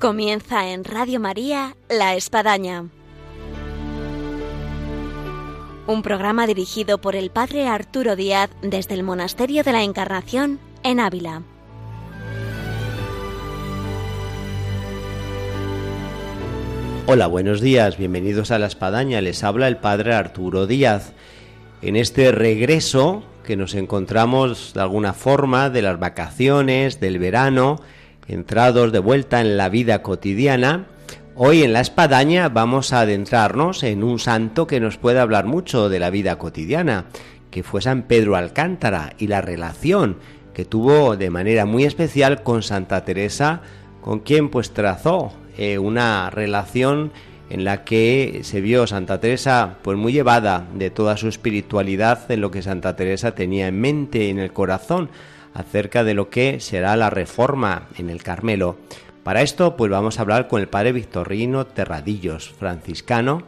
Comienza en Radio María La Espadaña. Un programa dirigido por el Padre Arturo Díaz desde el Monasterio de la Encarnación en Ávila. Hola, buenos días, bienvenidos a La Espadaña, les habla el Padre Arturo Díaz. En este regreso que nos encontramos de alguna forma de las vacaciones, del verano, entrados de vuelta en la vida cotidiana, hoy en la espadaña vamos a adentrarnos en un santo que nos puede hablar mucho de la vida cotidiana, que fue San Pedro Alcántara y la relación que tuvo de manera muy especial con Santa Teresa, con quien pues trazó eh, una relación en la que se vio Santa Teresa pues muy llevada de toda su espiritualidad en lo que Santa Teresa tenía en mente en el corazón acerca de lo que será la reforma en el Carmelo. Para esto, pues vamos a hablar con el padre Victorino Terradillos, franciscano,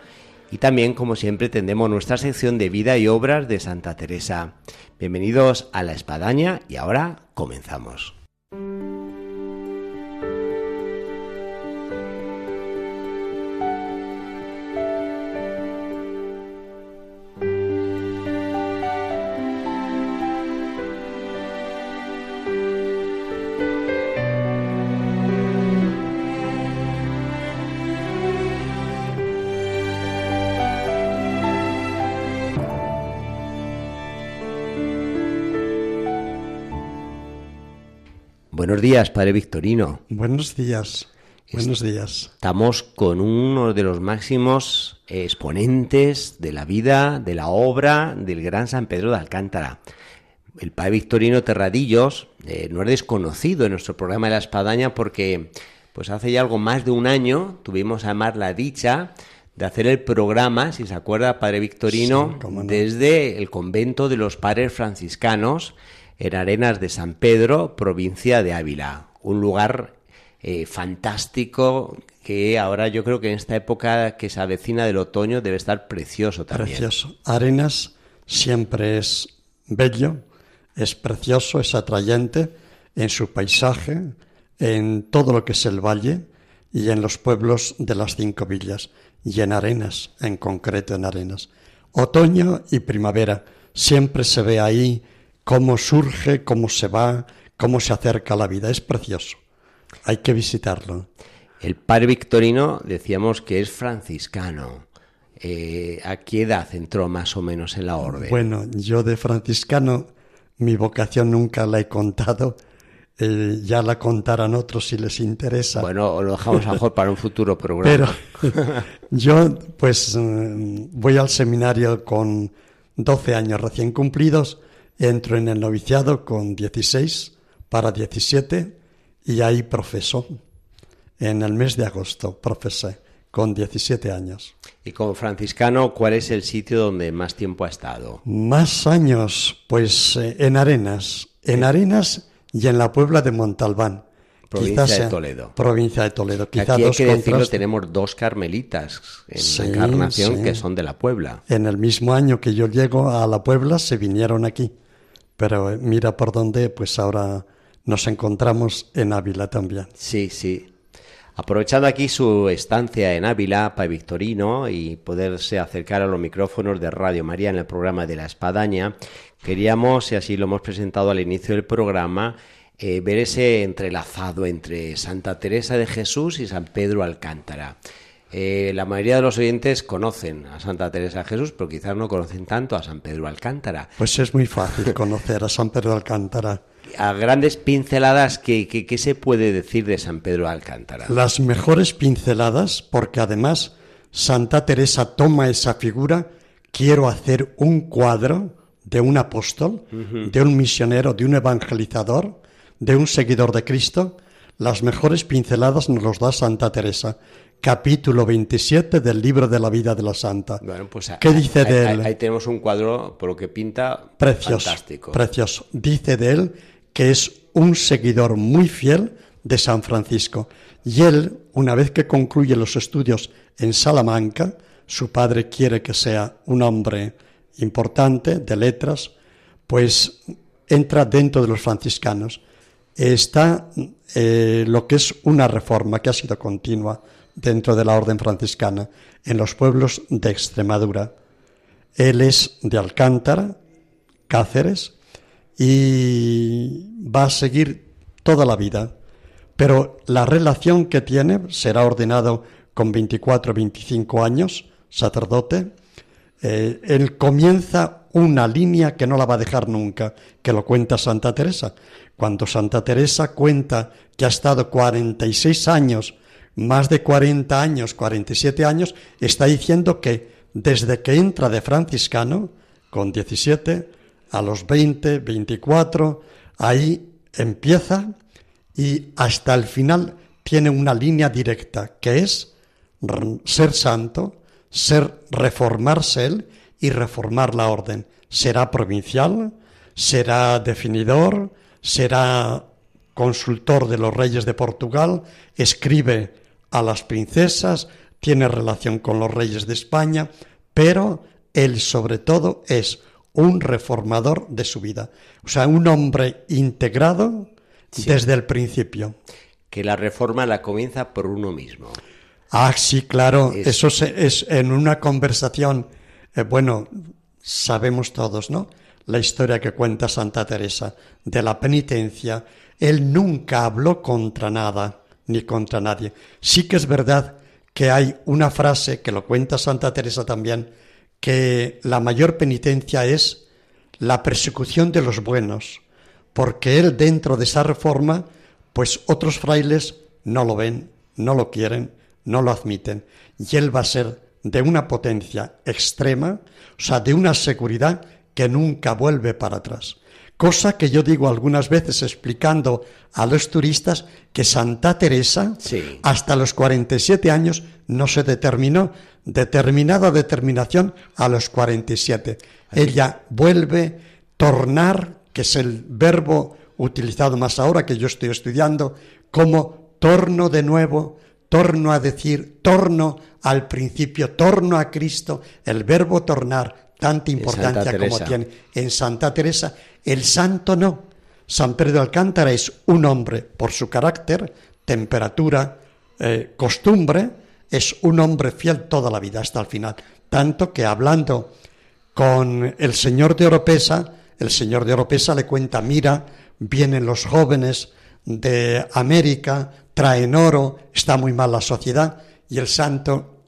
y también, como siempre, tendremos nuestra sección de vida y obras de Santa Teresa. Bienvenidos a la Espadaña y ahora comenzamos. Buenos días, Padre Victorino. Buenos días. Buenos días. Estamos con uno de los máximos exponentes de la vida, de la obra del gran San Pedro de Alcántara. El Padre Victorino Terradillos eh, no es desconocido en nuestro programa de la Espadaña porque pues hace ya algo más de un año tuvimos además la dicha de hacer el programa, si se acuerda, Padre Victorino, Sí, cómo no. desde el convento de los padres franciscanos en Arenas de San Pedro, provincia de Ávila. Un lugar eh, fantástico que ahora yo creo que en esta época que se avecina del otoño debe estar precioso también. Precioso. Arenas siempre es bello, es precioso, es atrayente en su paisaje, en todo lo que es el valle y en los pueblos de las cinco villas y en Arenas, en concreto en Arenas. Otoño y primavera, siempre se ve ahí cómo surge, cómo se va, cómo se acerca la vida. Es precioso. Hay que visitarlo. El padre Victorino decíamos que es franciscano. Eh, ¿A qué edad entró más o menos en la orden? Bueno, yo de franciscano mi vocación nunca la he contado. eh, ya la contarán otros si les interesa. Bueno, lo dejamos mejor para un futuro programa. Pero yo, pues, mm, voy al seminario con 12 años recién cumplidos, entro en el noviciado con 16 para 17 y ahí profeso. En el mes de agosto profesé con 17 años. Y como franciscano, ¿cuál es el sitio donde más tiempo ha estado? Más años, pues eh, en Arenas, en Arenas y en la Puebla de Montalbán. Provincia de Toledo. Provincia de Toledo. Aquí hay dos que decirlo, tenemos dos carmelitas en Sí, la encarnación sí. que son de la Puebla. En el mismo año que yo llego a la Puebla se vinieron aquí. Pero eh, mira por dónde, pues ahora nos encontramos en Ávila también. Sí, sí. Aprovechando aquí su estancia en Ávila, para Victorino, y poderse acercar a los micrófonos de Radio María en el programa de la Espadaña, queríamos, y así lo hemos presentado al inicio del programa, eh, ver ese entrelazado entre Santa Teresa de Jesús y San Pedro Alcántara. Eh, la mayoría de los oyentes conocen a Santa Teresa de Jesús, pero quizás no conocen tanto a San Pedro Alcántara. Pues es muy fácil conocer a San Pedro Alcántara. A grandes pinceladas, ¿qué, qué, qué se puede decir de San Pedro Alcántara? Las mejores pinceladas, porque además Santa Teresa toma esa figura, quiero hacer un cuadro de un apóstol, de un misionero, de un evangelizador, de un seguidor de Cristo. Las mejores pinceladas nos los da Santa Teresa, capítulo 27 del libro de la vida de la Santa. Bueno, pues ¿Qué dice ahí, de ahí- él? ahí tenemos un cuadro, por lo que pinta, Precioso, fantástico. precioso. Dice de él que es un seguidor muy fiel de San Francisco. Y él, una vez que concluye los estudios en Salamanca, su padre quiere que sea un hombre importante de letras, pues entra dentro de los franciscanos. está eh, lo que es una reforma que ha sido continua dentro de la orden franciscana en los pueblos de Extremadura. Él es de Alcántara, Cáceres, y va a seguir toda la vida. Pero la relación que tiene, será ordenado con 24 25 años, sacerdote, eh, él comienza una línea que no la va a dejar nunca, que lo cuenta Santa Teresa. Cuando Santa Teresa cuenta que ha estado 46 años, más de 40 años, 47 años, está diciendo que desde que entra de franciscano, con 17, a los 20, 24, ahí empieza y hasta el final tiene una línea directa, que es ser santo, ser reformarse él y reformar la orden. Será provincial, será definidor, será consultor de los reyes de Portugal, escribe a las princesas, tiene relación con los reyes de España, pero él sobre todo es un reformador de su vida, o sea, un hombre integrado desde el principio. Que la reforma la comienza por uno mismo. Ah, sí, claro, eso es en una conversación, eh, bueno, sabemos todos, ¿no? La historia que cuenta Santa Teresa de la penitencia, él nunca habló contra nada ni contra nadie. Sí que es verdad que hay una frase que lo cuenta Santa Teresa también, que la mayor penitencia es la persecución de los buenos, porque él dentro de esa reforma, pues otros frailes no lo ven, no lo quieren, no lo admiten, y él va a ser de una potencia extrema, o sea, de una seguridad que nunca vuelve para atrás. Cosa que yo digo algunas veces explicando a los turistas que Santa Teresa hasta los 47 años no se determinó, determinada determinación a los 47. Ella vuelve, tornar, que es el verbo utilizado más ahora que yo estoy estudiando, como torno de nuevo, torno a decir, torno al principio, torno a Cristo, el verbo tornar, tanta importancia como tiene en Santa Teresa, el santo no. San Pedro de Alcántara es un hombre por su carácter, temperatura, eh, costumbre, es un hombre fiel toda la vida hasta el final. Tanto que hablando con el señor de Oropesa, el señor de Oropesa le cuenta, mira, vienen los jóvenes de América, traen oro, está muy mal la sociedad, y el santo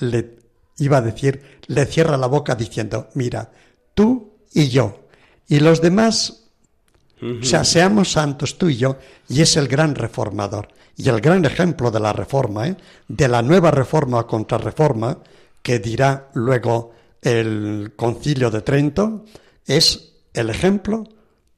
le iba a decir, le cierra la boca diciendo, mira, tú y yo, y los demás, o sea, seamos santos tú y yo, y es el gran reformador, y el gran ejemplo de la reforma, ¿eh? de la nueva reforma o contrarreforma, que dirá luego el concilio de Trento, es el ejemplo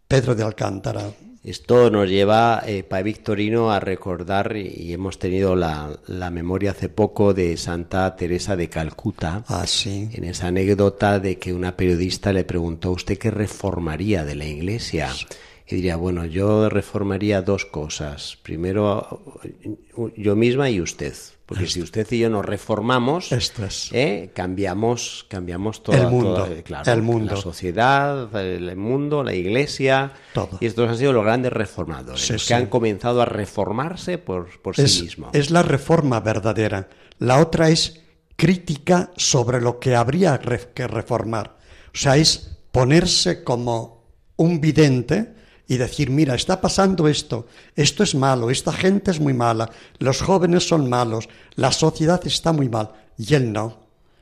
Pedro de Alcántara. Esto nos lleva, eh, Padre Victorino, a recordar, y hemos tenido la, memoria hace poco de Santa Teresa de Calcuta, ah, sí. en esa anécdota de que una periodista le preguntó a usted qué reformaría de la Iglesia. Y diría, bueno, yo reformaría dos cosas. Primero, yo misma y usted. Porque si usted y yo nos reformamos, ¿eh? cambiamos, cambiamos todo el mundo, el mundo. la sociedad, el mundo, la iglesia. Todo. Y estos han sido los grandes reformadores, que han comenzado a reformarse por, sí mismos. Es la reforma verdadera. La otra es crítica sobre lo que habría que reformar. O sea, es ponerse como un vidente y decir, mira, está pasando esto, esto es malo, esta gente es muy mala, los jóvenes son malos, la sociedad está muy mal. Y él no.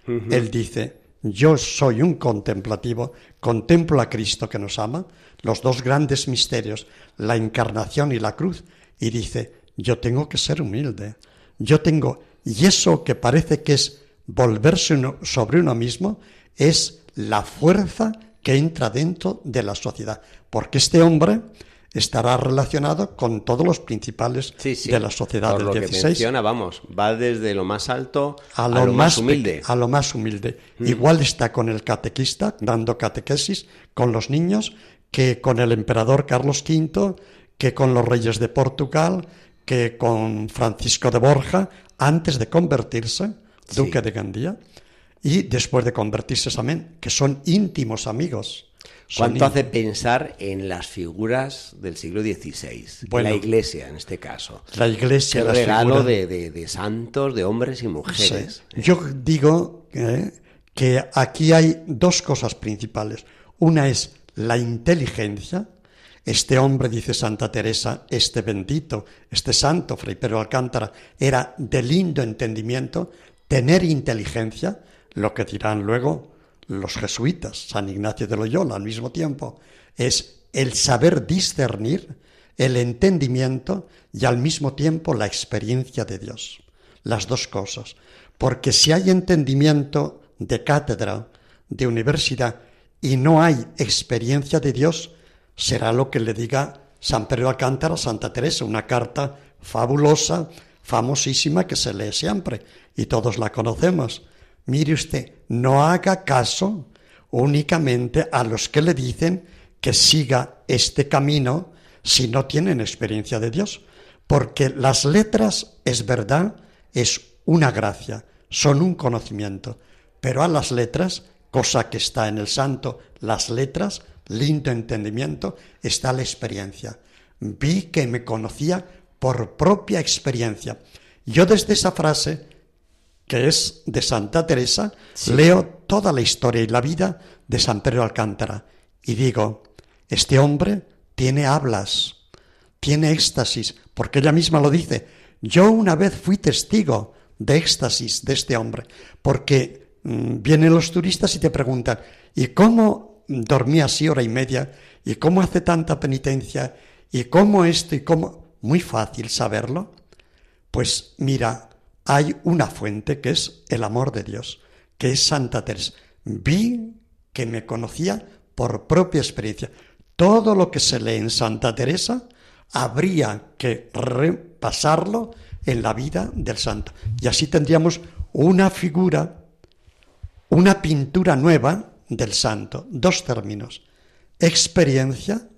Él dice, yo soy un contemplativo, contemplo a Cristo que nos ama, los dos grandes misterios, la encarnación y la cruz, y dice, yo tengo que ser humilde, yo tengo, y eso que parece que es volverse sobre uno mismo, es la fuerza que entra dentro de la sociedad porque este hombre estará relacionado con todos los principales de la sociedad Por del lo Que menciona, vamos, va desde lo más alto a lo, más, humilde. A lo más humilde. Mm. Igual está con el catequista dando catequesis con los niños que con el emperador Carlos V, que con los reyes de Portugal, que con Francisco de Borja, antes de convertirse, duque de Gandía, y después de convertirse también, que son íntimos amigos. ¿Cuánto hace pensar en las figuras del siglo XVI? la Iglesia, en este caso. La Iglesia. El regalo de, santos, de hombres y mujeres. Yo digo que aquí hay dos cosas principales. Una es la inteligencia. Este hombre, dice Santa Teresa, este bendito, este santo, Fray Pedro Alcántara, era de lindo entendimiento, tener inteligencia, lo que dirán luego los jesuitas, San Ignacio de Loyola al mismo tiempo, es el saber discernir, el entendimiento y al mismo tiempo la experiencia de Dios. Las dos cosas. Porque si hay entendimiento de cátedra, de universidad, y no hay experiencia de Dios, será lo que le diga San Pedro Alcántara a Santa Teresa, una carta fabulosa, famosísima, que se lee siempre, y todos la conocemos. Mire usted, no haga caso únicamente a los que le dicen que siga este camino si no tienen experiencia de Dios, porque las letras, es verdad, es una gracia, son un conocimiento, pero a las letras, cosa que está en el santo, las letras, lindo entendimiento, está la experiencia. Vi que me conocía por propia experiencia. Yo desde esa frase que es de Santa Teresa, leo toda la historia y la vida de San Pedro Alcántara y digo, este hombre tiene hablas, tiene éxtasis, porque ella misma lo dice. Yo una vez fui testigo de éxtasis de este hombre, porque mm, vienen los turistas y te preguntan, ¿y cómo dormía así hora y media? ¿Y cómo hace tanta penitencia? ¿Y cómo esto? ¿Y cómo? Muy fácil saberlo. Pues mira, hay una fuente que es el amor de Dios, que es Santa Teresa. Vi que me conocía por propia experiencia. Todo lo que se lee en Santa Teresa habría que repasarlo en la vida del santo. Y así tendríamos una figura, una pintura nueva del santo. Dos términos. Experiencia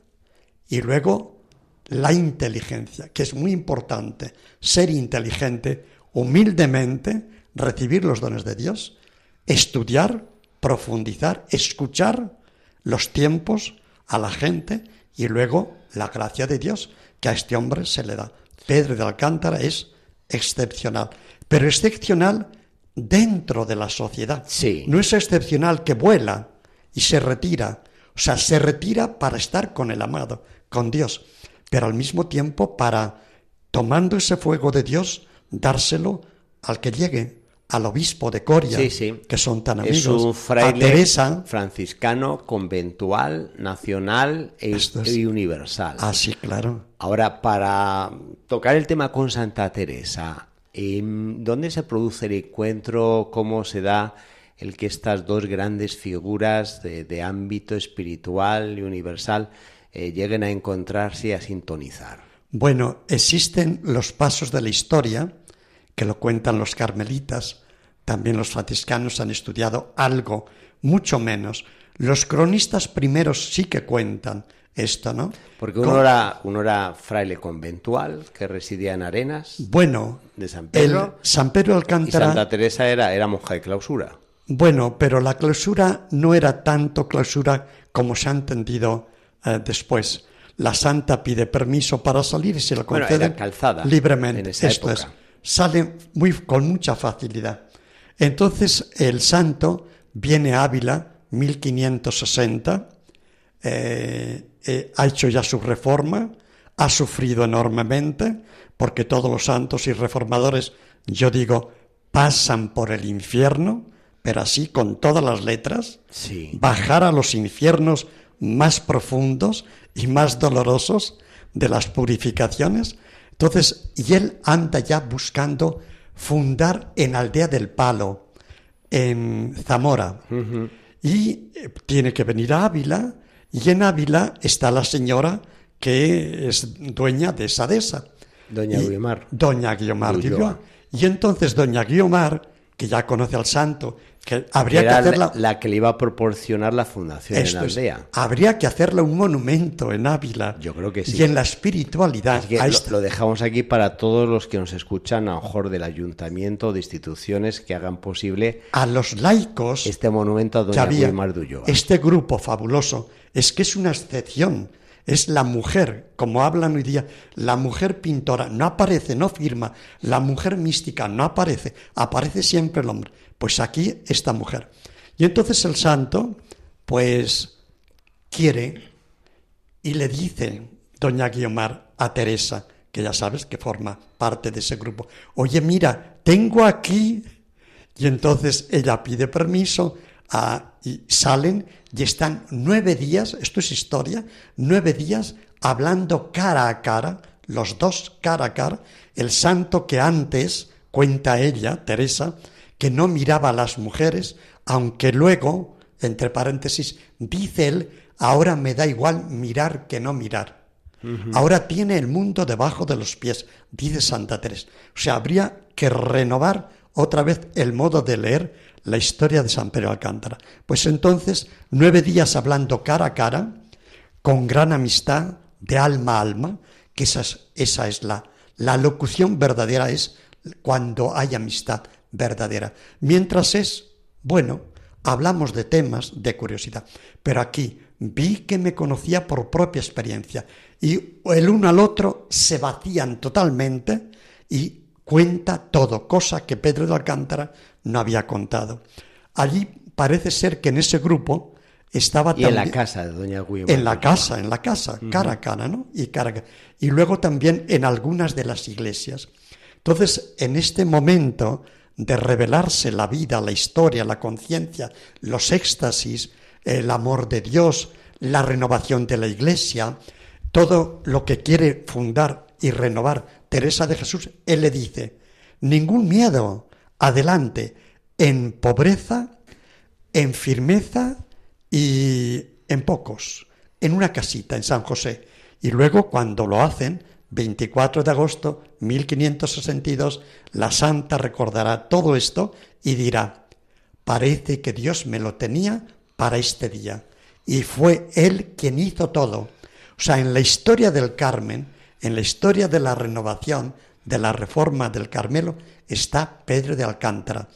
y luego la inteligencia, que es muy importante. Ser inteligente humildemente recibir los dones de Dios, estudiar, profundizar, escuchar los tiempos a la gente y luego la gracia de Dios que a este hombre se le da. Pedro de Alcántara es excepcional, pero excepcional dentro de la sociedad. Sí. No es excepcional que vuela y se retira, o sea, se retira para estar con el amado, con Dios, pero al mismo tiempo para, tomando ese fuego de Dios, dárselo al que llegue, al obispo de Coria, que son tan amigos, es un fraile franciscano, conventual, nacional e, y universal. Ah, sí, claro. Ahora, para tocar el tema con Santa Teresa, em, ¿dónde se produce el encuentro? ¿Cómo se da el que estas dos grandes figuras de, ámbito espiritual y universal eh, lleguen a encontrarse y a sintonizar? Bueno, existen los pasos de la historia que lo cuentan los carmelitas, también los franciscanos han estudiado algo, mucho menos. Los cronistas primeros sí que cuentan esto, ¿no? Porque uno, era, uno era fraile conventual que residía en Arenas. Bueno, de San Pedro. San Pedro Alcántara. Y Santa Teresa era, era monja de clausura. Bueno, pero la clausura no era tanto clausura como se ha entendido eh, después. La santa pide permiso para salir y se lo concede calzada libremente. Esto es sale muy, con mucha facilidad. Entonces el santo viene a Ávila, 1560, eh, eh, ha hecho ya su reforma, ha sufrido enormemente, porque todos los santos y reformadores, yo digo, pasan por el infierno, pero así con todas las letras, bajar a los infiernos más profundos y más dolorosos de las purificaciones, entonces, y él anda ya buscando fundar en Aldea del Palo, en Zamora. Y eh, tiene que venir a Ávila, y en Ávila está la señora que es dueña de esa dehesa. Doña Guiomar. Doña Guiomar. Y entonces Doña Guiomar, que ya conoce al santo, Que habría que, hacerla... la, que le iba a proporcionar la fundación en la aldea. Habría que hacerle un monumento en Ávila. Yo creo que sí. Y en la espiritualidad. lo, dejamos aquí para todos los que nos escuchan, a lo mejor del ayuntamiento, de instituciones que hagan posible. A los laicos. Este monumento a Doña Ulloa. Este grupo fabuloso es que es una excepción. Es la mujer, como hablan hoy día, la mujer pintora no aparece, no firma, la mujer mística no aparece, aparece siempre el hombre. Pues aquí esta mujer. Y entonces el santo, pues, quiere y le dice, doña Guiomar, a Teresa, que ya sabes que forma parte de ese grupo, oye, mira, tengo aquí. Y entonces ella pide permiso a, y salen y están nueve días, esto es historia, nueve días hablando cara a cara, los dos cara a cara, el santo que antes, cuenta ella, Teresa, que no miraba a las mujeres, aunque luego, entre paréntesis, dice él, ahora me da igual mirar que no mirar. Ahora tiene el mundo debajo de los pies, dice Santa Teresa. O sea, habría que renovar otra vez el modo de leer la historia de San Pedro Alcántara. Pues entonces, nueve días hablando cara a cara, con gran amistad, de alma a alma, que esa es, esa es la, la locución verdadera, es cuando hay amistad, verdadera. Mientras es, bueno, hablamos de temas de curiosidad, pero aquí vi que me conocía por propia experiencia y el uno al otro se vacían totalmente y cuenta todo, cosa que Pedro de Alcántara no había contado. Allí parece ser que en ese grupo estaba y en la casa de doña. En la casa, en la casa, cara a cara, ¿no? Y, cara, y luego también en algunas de las iglesias. Entonces, en este momento de revelarse la vida, la historia, la conciencia, los éxtasis, el amor de Dios, la renovación de la Iglesia, todo lo que quiere fundar y renovar Teresa de Jesús, él le dice, ningún miedo, adelante, en pobreza, en firmeza y en pocos, en una casita en San José. Y luego cuando lo hacen, 24 de agosto 1562, la santa recordará todo esto y dirá, parece que Dios me lo tenía para este día. Y fue Él quien hizo todo. O sea, en la historia del Carmen, en la historia de la renovación, de la reforma del Carmelo, está Pedro de Alcántara,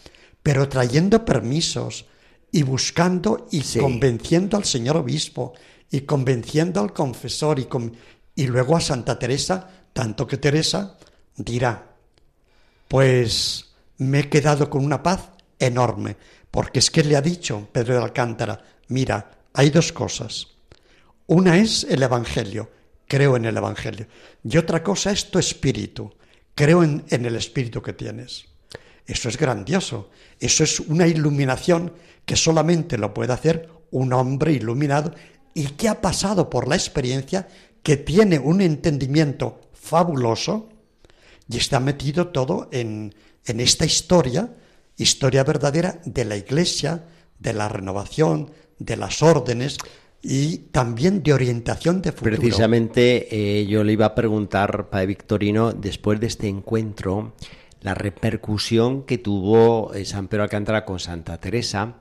pero trayendo permisos y buscando y convenciendo al señor obispo y convenciendo al confesor y, con, y luego a Santa Teresa, tanto que Teresa dirá, pues me he quedado con una paz enorme, porque es que le ha dicho Pedro de Alcántara, mira, hay dos cosas. Una es el Evangelio, creo en el Evangelio, y otra cosa es tu espíritu, creo en, el espíritu que tienes. Eso es grandioso, eso es una iluminación que solamente lo puede hacer un hombre iluminado y que ha pasado por la experiencia que tiene un entendimiento fabuloso y está metido todo en, en esta historia, historia verdadera de la Iglesia, de la renovación, de las órdenes y también de orientación de futuro. Precisamente eh, yo le iba a preguntar, Padre Victorino, después de este encuentro, la repercusión que tuvo eh, San Pedro Alcántara con Santa Teresa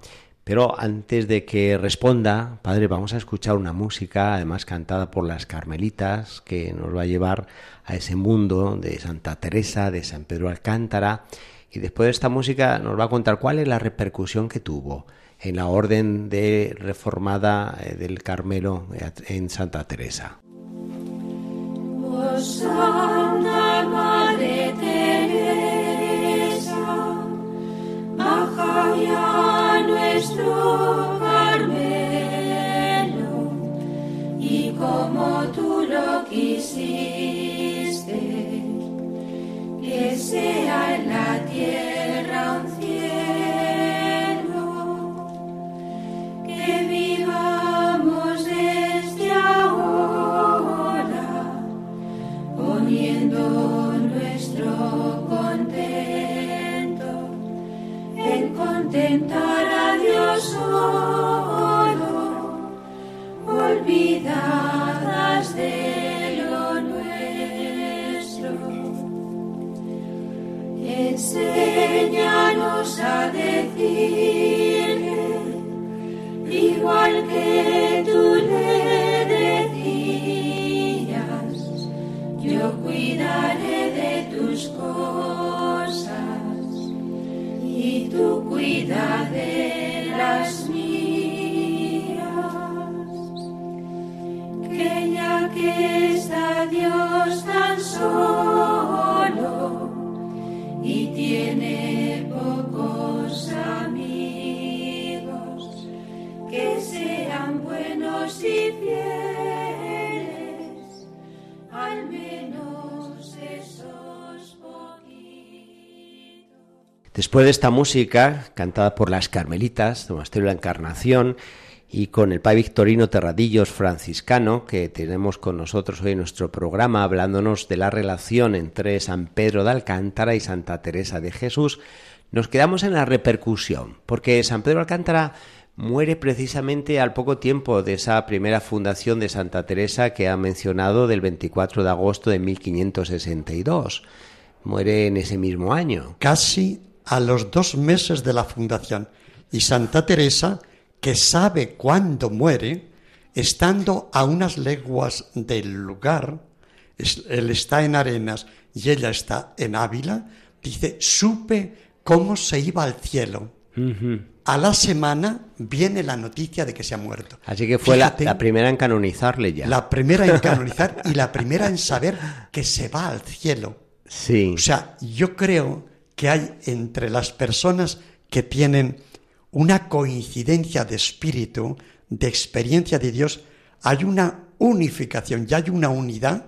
pero antes de que responda, padre, vamos a escuchar una música, además cantada por las Carmelitas, que nos va a llevar a ese mundo de Santa Teresa, de San Pedro Alcántara. Y después de esta música nos va a contar cuál es la repercusión que tuvo en la orden de reformada eh, del Carmelo eh, en Santa Teresa. Oh, y como tú lo quisiste, que sea en la tierra Vivamos desde ahora, poniendo nuestro contento en contentar a Dios, olvidadas de lo nuestro. Enseñanos a decir igual que tú le decías, yo cuidaré de tus cosas y tú cuida de las mías. Que ya que está Dios tan solo y tiene pocos amigos, Después de esta música, cantada por las Carmelitas, de la Encarnación, y con el Padre Victorino Terradillos franciscano, que tenemos con nosotros hoy en nuestro programa, hablándonos de la relación entre San Pedro de Alcántara y Santa Teresa de Jesús, nos quedamos en la repercusión, porque San Pedro de Alcántara muere precisamente al poco tiempo de esa primera fundación de Santa Teresa que ha mencionado del 24 de agosto de 1562. Muere en ese mismo año. Casi a los dos meses de la fundación. Y Santa Teresa que sabe cuándo muere, estando a unas leguas del lugar, él está en Arenas y ella está en Ávila, dice, supe cómo se iba al cielo. A la semana viene la noticia de que se ha muerto. Así que fue la, primera en canonizarle ya. la primera en canonizar y la primera en saber que se va al cielo. Sí. O sea, yo creo que hay entre las personas que tienen una coincidencia de espíritu, de experiencia de Dios, hay una unificación y hay una unidad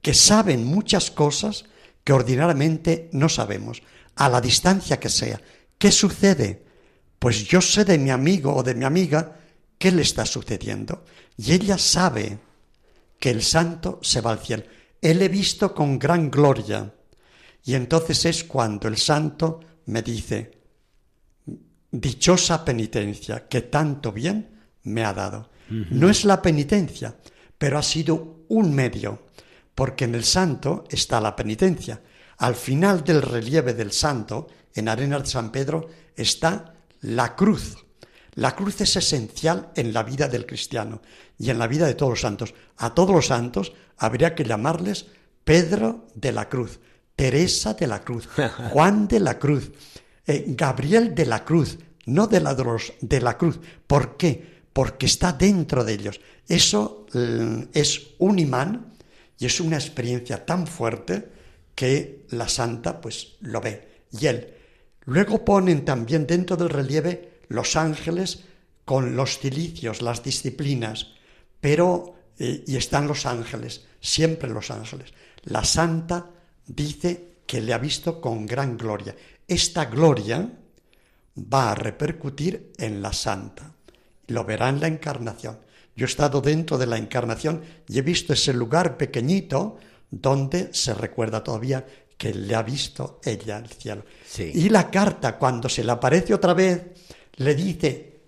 que saben muchas cosas que ordinariamente no sabemos, a la distancia que sea. ¿Qué sucede? Pues yo sé de mi amigo o de mi amiga qué le está sucediendo. Y ella sabe que el santo se va al cielo. Él he visto con gran gloria. Y entonces es cuando el santo me dice, dichosa penitencia que tanto bien me ha dado. No es la penitencia, pero ha sido un medio, porque en el santo está la penitencia. Al final del relieve del santo, en Arena de San Pedro, está la cruz. La cruz es esencial en la vida del cristiano y en la vida de todos los santos. A todos los santos habría que llamarles Pedro de la Cruz, Teresa de la Cruz, Juan de la Cruz, eh, Gabriel de la Cruz, no de la, de la Cruz. ¿Por qué? Porque está dentro de ellos. Eso eh, es un imán y es una experiencia tan fuerte que la santa pues lo ve. Y él. Luego ponen también dentro del relieve los ángeles con los cilicios, las disciplinas, pero eh, y están los ángeles, siempre los ángeles. La santa dice que le ha visto con gran gloria. Esta gloria va a repercutir en la santa. Lo verá en la encarnación. Yo he estado dentro de la encarnación y he visto ese lugar pequeñito donde se recuerda todavía que le ha visto ella el cielo. Sí. Y la carta, cuando se le aparece otra vez, le dice,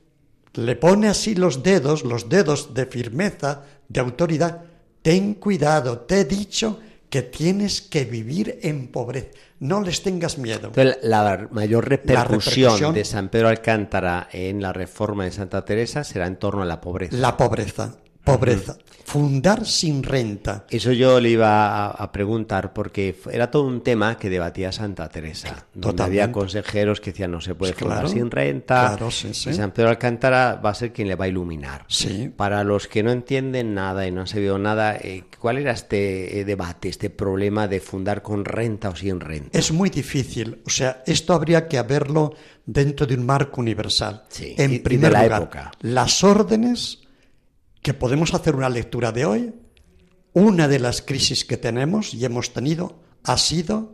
le pone así los dedos, los dedos de firmeza, de autoridad, ten cuidado, te he dicho que tienes que vivir en pobreza, no les tengas miedo. Entonces, la mayor repercusión, repercusión- de San Pedro Alcántara en la reforma de Santa Teresa será en torno a la pobreza. La pobreza, pobreza. Fundar sin renta. Eso yo le iba a, a preguntar porque era todo un tema que debatía Santa Teresa, donde Totalmente. había consejeros que decían no se puede fundar claro, sin renta claro, sí, sí. y San Pedro Alcántara va a ser quien le va a iluminar. Sí. Para los que no entienden nada y no han sabido nada, eh, ¿cuál era este eh, debate, este problema de fundar con renta o sin renta? Es muy difícil. O sea, esto habría que haberlo dentro de un marco universal. Sí, en y- y de primer la lugar, época. las órdenes, que podemos hacer una lectura de hoy, una de las crisis que tenemos y hemos tenido ha sido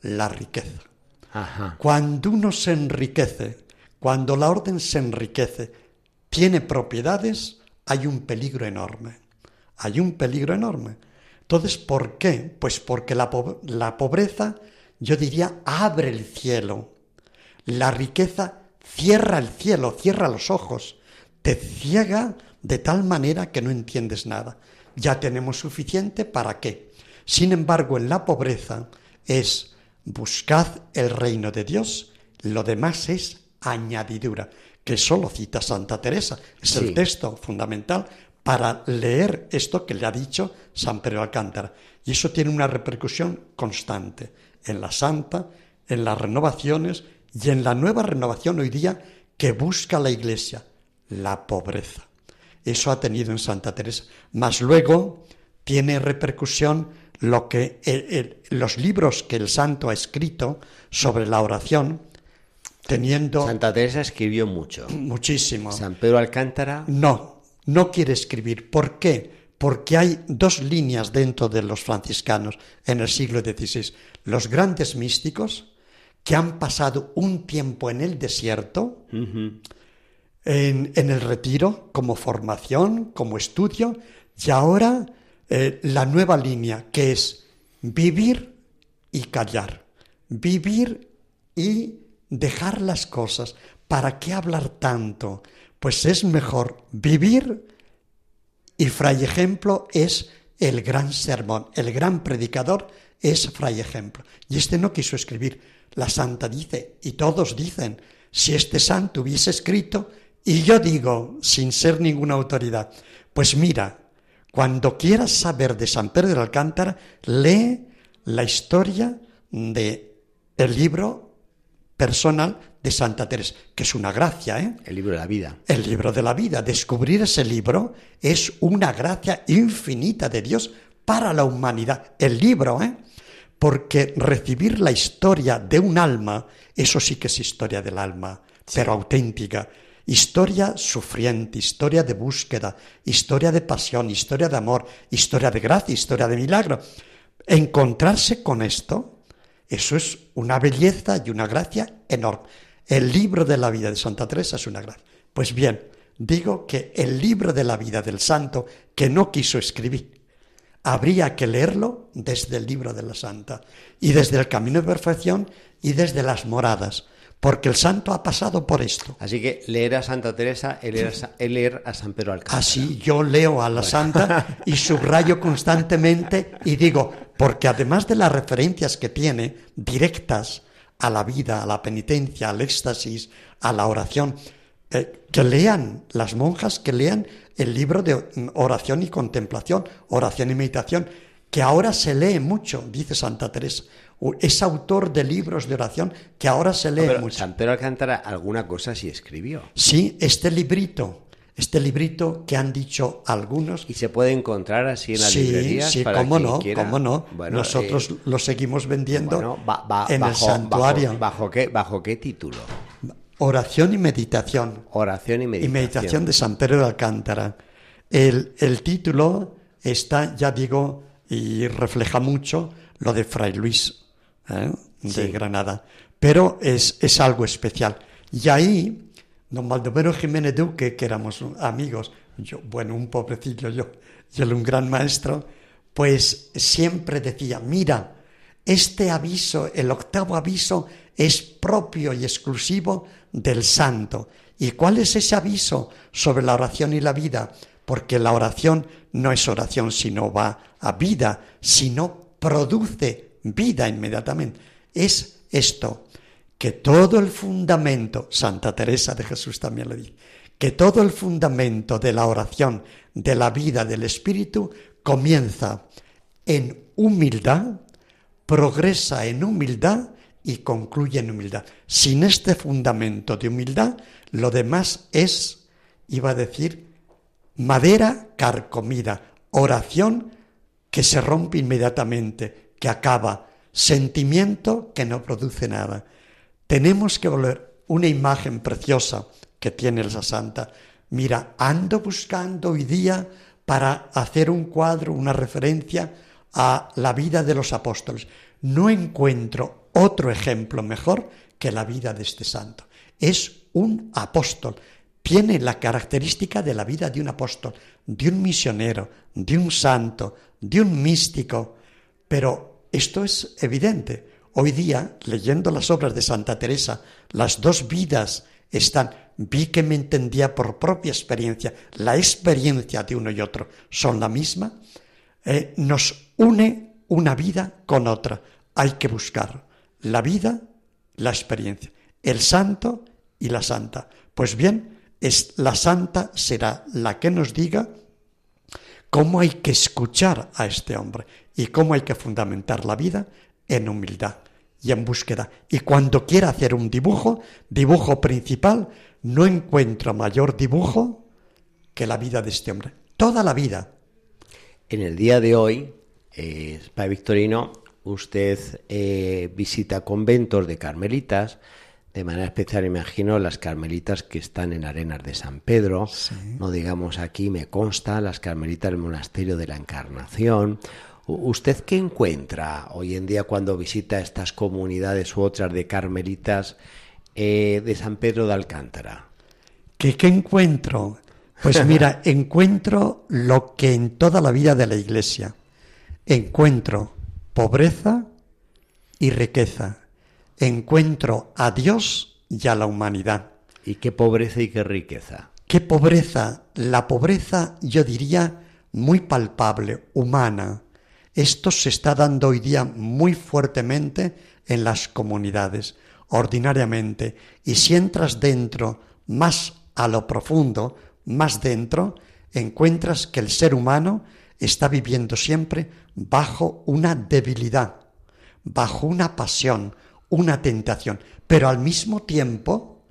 la riqueza. Ajá. Cuando uno se enriquece, cuando la orden se enriquece, tiene propiedades, hay un peligro enorme. Hay un peligro enorme. Entonces, ¿por qué? Pues porque la, po- la pobreza, yo diría, abre el cielo. La riqueza cierra el cielo, cierra los ojos, te ciega de tal manera que no entiendes nada. Ya tenemos suficiente para qué. Sin embargo, en la pobreza es buscad el reino de Dios, lo demás es añadidura, que solo cita Santa Teresa. Es Sí. el texto fundamental para leer esto que le ha dicho San Pedro Alcántara. Y eso tiene una repercusión constante en la santa, en las renovaciones y en la nueva renovación hoy día que busca la Iglesia, la pobreza. Eso ha tenido en Santa Teresa. Más luego tiene repercusión lo que el- el- los libros que el santo ha escrito sobre la oración, teniendo Santa Teresa escribió mucho. muchísimo. San Pedro Alcántara, No, no quiere escribir. ¿Por qué? Porque hay dos líneas dentro de los franciscanos en el siglo XVI. Los grandes místicos que han pasado un tiempo en el desierto, en, el retiro, como formación, como estudio, y ahora eh, la nueva línea que es vivir y callar, vivir y dejar las cosas. ¿Para qué hablar tanto? Pues es mejor vivir y Fray Ejemplo es el gran sermón, el gran predicador es Fray Ejemplo. Y este no quiso escribir. La santa dice, y todos dicen, si este santo hubiese escrito, y yo digo, sin ser ninguna autoridad, pues mira, cuando quieras saber de San Pedro de Alcántara, lee la historia de el libro personal de Santa Teresa, que es una gracia, ¿eh? el libro de la vida. El libro de la vida. Descubrir ese libro es una gracia infinita de Dios para la humanidad. El libro, ¿eh? Porque recibir la historia de un alma, eso sí que es historia del alma, pero auténtica. Historia sufriente, historia de búsqueda, historia de pasión, historia de amor, historia de gracia, historia de milagro. Encontrarse con esto, eso es una belleza y una gracia enorme. El libro de la vida de Santa Teresa es una gracia. Pues bien, digo que el libro de la vida del santo que no quiso escribir, habría que leerlo desde el libro de la santa y desde el camino de perfección y desde las moradas, porque el santo ha pasado por esto. Así que leer a Santa Teresa es leer a, leer San Pedro Alcántara. Así yo leo a la santa y subrayo constantemente y digo, porque además de las referencias que tiene directas a la vida, a la penitencia, al éxtasis, a la oración, eh, que lean las monjas, que lean el libro de oración y contemplación, oración y meditación, que ahora se lee mucho, dice Santa Teresa. Es autor de libros de oración que ahora se lee Pero mucho. San Pedro Alcántara alguna cosa sí escribió. Sí, este librito, este librito que han dicho algunos, Y se puede encontrar así en las sí, librerías. sí, para cómo quien no, quiera. cómo no. Bueno, Nosotros eh, lo seguimos vendiendo bueno, ba- ba- en el santuario. Bajo, bajo qué, ¿Bajo qué título? Oración y meditación. Oración y Y meditación. meditación de San Pedro de Alcántara. El, el título está, ya digo, y refleja mucho lo de Fray Luis ¿eh? de Sí. Granada. Pero es, es algo especial. Y ahí, don Baldomero Jiménez Duque, que éramos amigos, yo, bueno, un pobrecillo yo, y él un gran maestro, pues siempre decía, mira, este aviso, el octavo aviso, es propio y exclusivo del santo. ¿Y cuál es ese aviso sobre la oración y la vida? Porque la oración no es oración sino va a vida, sino produce vida inmediatamente. Es esto, que todo el fundamento, Santa Teresa de Jesús también lo dice, que todo el fundamento de la oración, de la vida del Espíritu, comienza en humildad, progresa en humildad y concluye en humildad. Sin este fundamento de humildad, lo demás es, iba a decir, madera carcomida, oración que se rompe inmediatamente, que acaba, sentimiento que no produce nada. Tenemos que volver una imagen preciosa que tiene la santa. Mira, ando buscando hoy día para hacer un cuadro, una referencia a la vida de los apóstoles. No encuentro otro ejemplo mejor que la vida de este santo. Es un apóstol. Tiene la característica de la vida de un apóstol, de un misionero, de un santo, de un místico. Pero esto es evidente. Hoy día, leyendo las obras de Santa Teresa, las dos vidas están, vi que me entendía por propia experiencia, la experiencia de uno y otro son la misma, eh, nos une una vida con otra. Hay que buscar la vida, la experiencia, el santo y la santa. Pues bien, es la santa será la que nos diga cómo hay que escuchar a este hombre y cómo hay que fundamentar la vida en humildad y en búsqueda. Y cuando quiera hacer un dibujo, dibujo principal, no encuentro mayor dibujo que la vida de este hombre. Toda la vida. En el día de hoy, Eh, Padre Victorino, usted eh, visita conventos de carmelitas, de manera especial imagino las carmelitas que están en Arenas de San Pedro, no digamos aquí, me consta, las carmelitas del Monasterio de la Encarnación. ¿Usted qué encuentra hoy en día cuando visita estas comunidades u otras de carmelitas eh, de San Pedro de Alcántara? ¿Qué, qué encuentro? Pues mira, encuentro lo que en toda la vida de la Iglesia. Encuentro pobreza y riqueza. Encuentro a Dios y a la humanidad. ¿Y qué pobreza y qué riqueza? ¿Qué pobreza? La pobreza, yo diría, muy palpable, humana. Esto se está dando hoy día muy fuertemente en las comunidades, ordinariamente. Y si entras dentro, más a lo profundo, más dentro, encuentras que el ser humano está viviendo siempre bajo una debilidad, bajo una pasión, una tentación, pero al mismo tiempo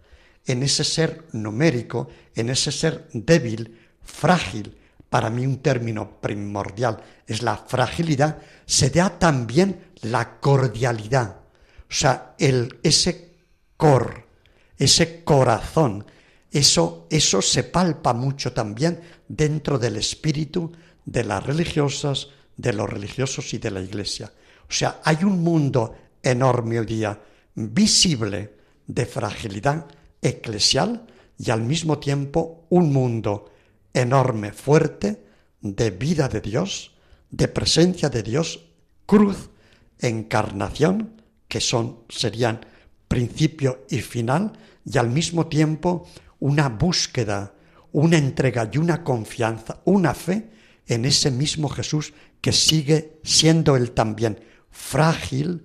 en ese ser numérico, en ese ser débil, frágil, para mí un término primordial es la fragilidad, se da también la cordialidad. O sea, el, ese cor, ese corazón, eso, eso se palpa mucho también dentro del espíritu de las religiosas, de los religiosos y de la iglesia. O sea, hay un mundo enorme hoy día, visible, de fragilidad eclesial y al mismo tiempo un mundo enorme, fuerte, de vida de Dios, de presencia de Dios, cruz, encarnación, que son, serían principio y final, y al mismo tiempo una búsqueda, una entrega y una confianza, una fe en ese mismo Jesús que sigue siendo él también frágil,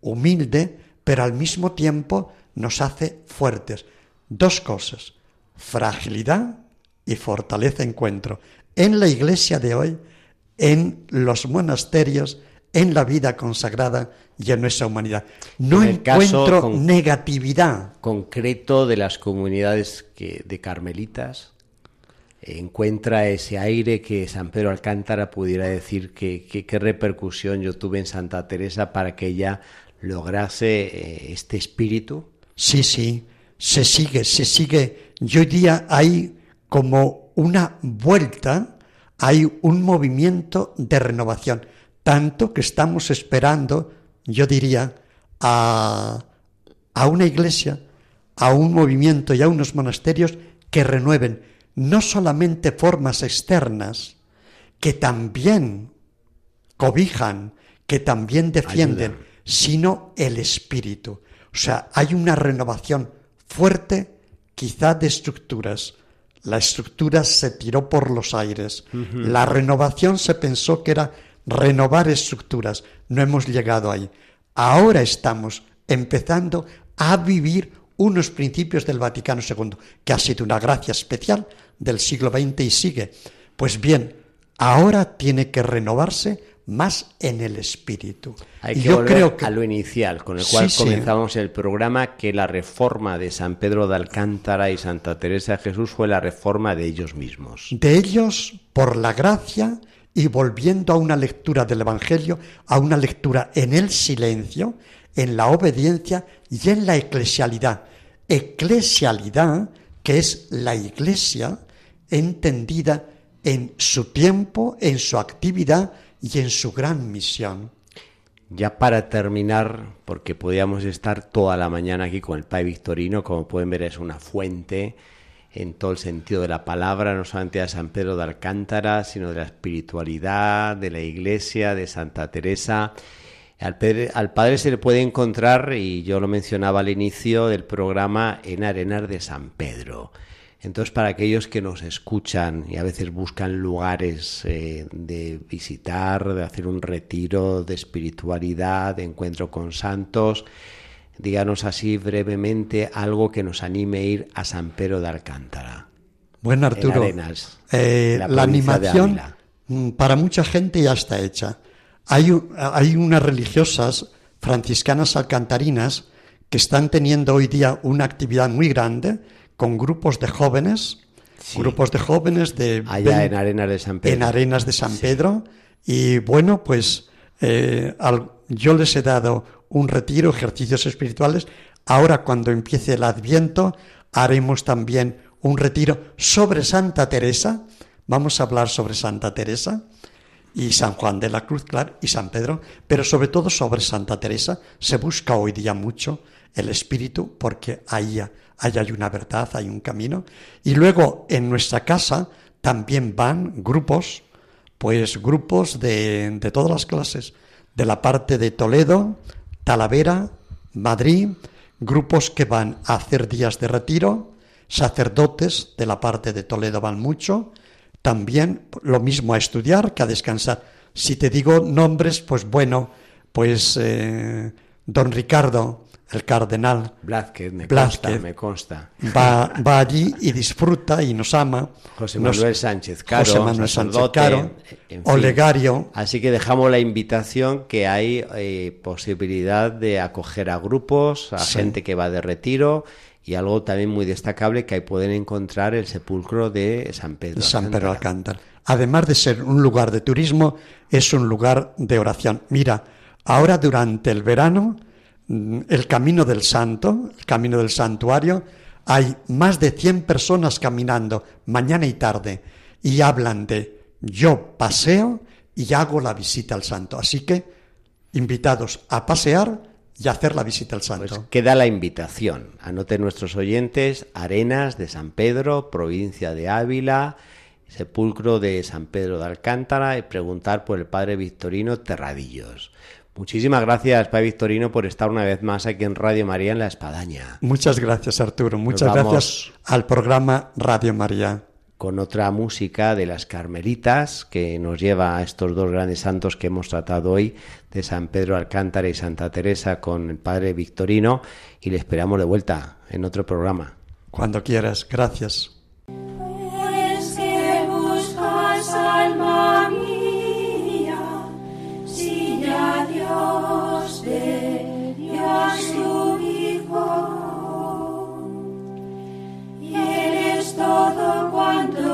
humilde, pero al mismo tiempo nos hace fuertes. Dos cosas, fragilidad y fortaleza encuentro. En la iglesia de hoy, en los monasterios, en la vida consagrada y en nuestra humanidad. No En encuentro con- negatividad. concreto de las comunidades que, de carmelitas encuentra ese aire que San Pedro Alcántara pudiera decir que, que- qué repercusión yo tuve en Santa Teresa para que ella lograse eh, este espíritu. Sí, sí, se sigue, se sigue. Y hoy día hay como una vuelta, hay un movimiento de renovación, tanto que estamos esperando, yo diría, a, a una iglesia, a un movimiento y a unos monasterios que renueven no solamente formas externas, que también cobijan, que también defienden, sino el espíritu. O sea, hay una renovación fuerte, quizá de estructuras. La estructura se tiró por los aires. La renovación se pensó que era renovar estructuras. No hemos llegado ahí. Ahora estamos empezando a vivir unos principios del Vaticano II, que ha sido una gracia especial del siglo XX y sigue. Pues bien, ahora tiene que renovarse más en el espíritu. Hay que yo volver creo que a lo inicial, con el cual Sí, sí. comenzamos el programa, que la reforma de San Pedro de Alcántara y Santa Teresa de Jesús fue la reforma de ellos mismos. de ellos por la gracia y volviendo a una lectura del Evangelio, a una lectura en el silencio, en la obediencia y en la eclesialidad. Eclesialidad que es la iglesia entendida en su tiempo, en su actividad y en su gran misión. Ya para terminar, porque podíamos estar toda la mañana aquí con el Pai Victorino, como pueden ver es una fuente en todo el sentido de la palabra, no solamente de San Pedro de Alcántara, sino de la espiritualidad, de la iglesia, de Santa Teresa. Al, al Padre se le puede encontrar, y yo lo mencionaba al inicio del programa, en Arenas de San Pedro. Entonces, para aquellos que nos escuchan y a veces buscan lugares eh, de visitar, de hacer un retiro de espiritualidad, de encuentro con santos, díganos así brevemente algo que nos anime a ir a San Pedro de Alcántara. Bueno, Arturo, Arenas, eh, la animación mm, para mucha gente ya está hecha. Hay, hay unas religiosas franciscanas alcantarinas que están teniendo hoy día una actividad muy grande con grupos de jóvenes, Sí. grupos de jóvenes de Allá en Arenas de San Pedro. en Arenas de San Pedro, Y bueno, pues eh, al- yo les he dado un retiro, ejercicios espirituales. Ahora cuando empiece el Adviento haremos también un retiro sobre Santa Teresa. Vamos a hablar sobre Santa Teresa y San Juan de la Cruz, claro, y San Pedro, pero sobre todo sobre Santa Teresa. Se busca hoy día mucho el espíritu porque ahí, hay una verdad, hay un camino. Y luego en nuestra casa también van grupos, pues grupos de, de todas las clases, de la parte de Toledo, Talavera, Madrid, grupos que van a hacer días de retiro, sacerdotes de la parte de Toledo van mucho, también lo mismo a estudiar que a descansar. Si te digo nombres, pues bueno, pues eh, don Ricardo, el cardenal, Blázquez, me Blázquez. consta, me consta. va, va allí y disfruta y nos ama. José Nos- Manuel Sánchez Caro, José Manuel Sánchez Caro, en fin. Olegario, Así que dejamos la invitación que hay eh, posibilidad de acoger a grupos, a Sí. gente que va de retiro y algo también muy destacable que ahí pueden encontrar el sepulcro de San Pedro. San Pedro Alcántara. Además de ser un lugar de turismo, es un lugar de oración. Mira, ahora durante el verano, el Camino del Santo, el Camino del Santuario, hay más de 100 personas caminando mañana y tarde y hablan de yo paseo y hago la visita al Santo. Así que invitados a pasear y a hacer la visita al Santo. Pues queda la invitación. Anoten nuestros oyentes, Arenas de San Pedro, provincia de Ávila, sepulcro de San Pedro de Alcántara y preguntar por el padre Victorino Terradillos. Muchísimas gracias, padre Victorino, por estar una vez más aquí en Radio María en La Espadaña. Muchas gracias, Arturo. Muchas gracias al programa Radio María. con otra música de las Carmelitas que nos lleva a estos dos grandes santos que hemos tratado hoy, de San Pedro Alcántara y Santa Teresa con el Padre Victorino, y le esperamos de vuelta en otro programa. Cuando quieras. Gracias.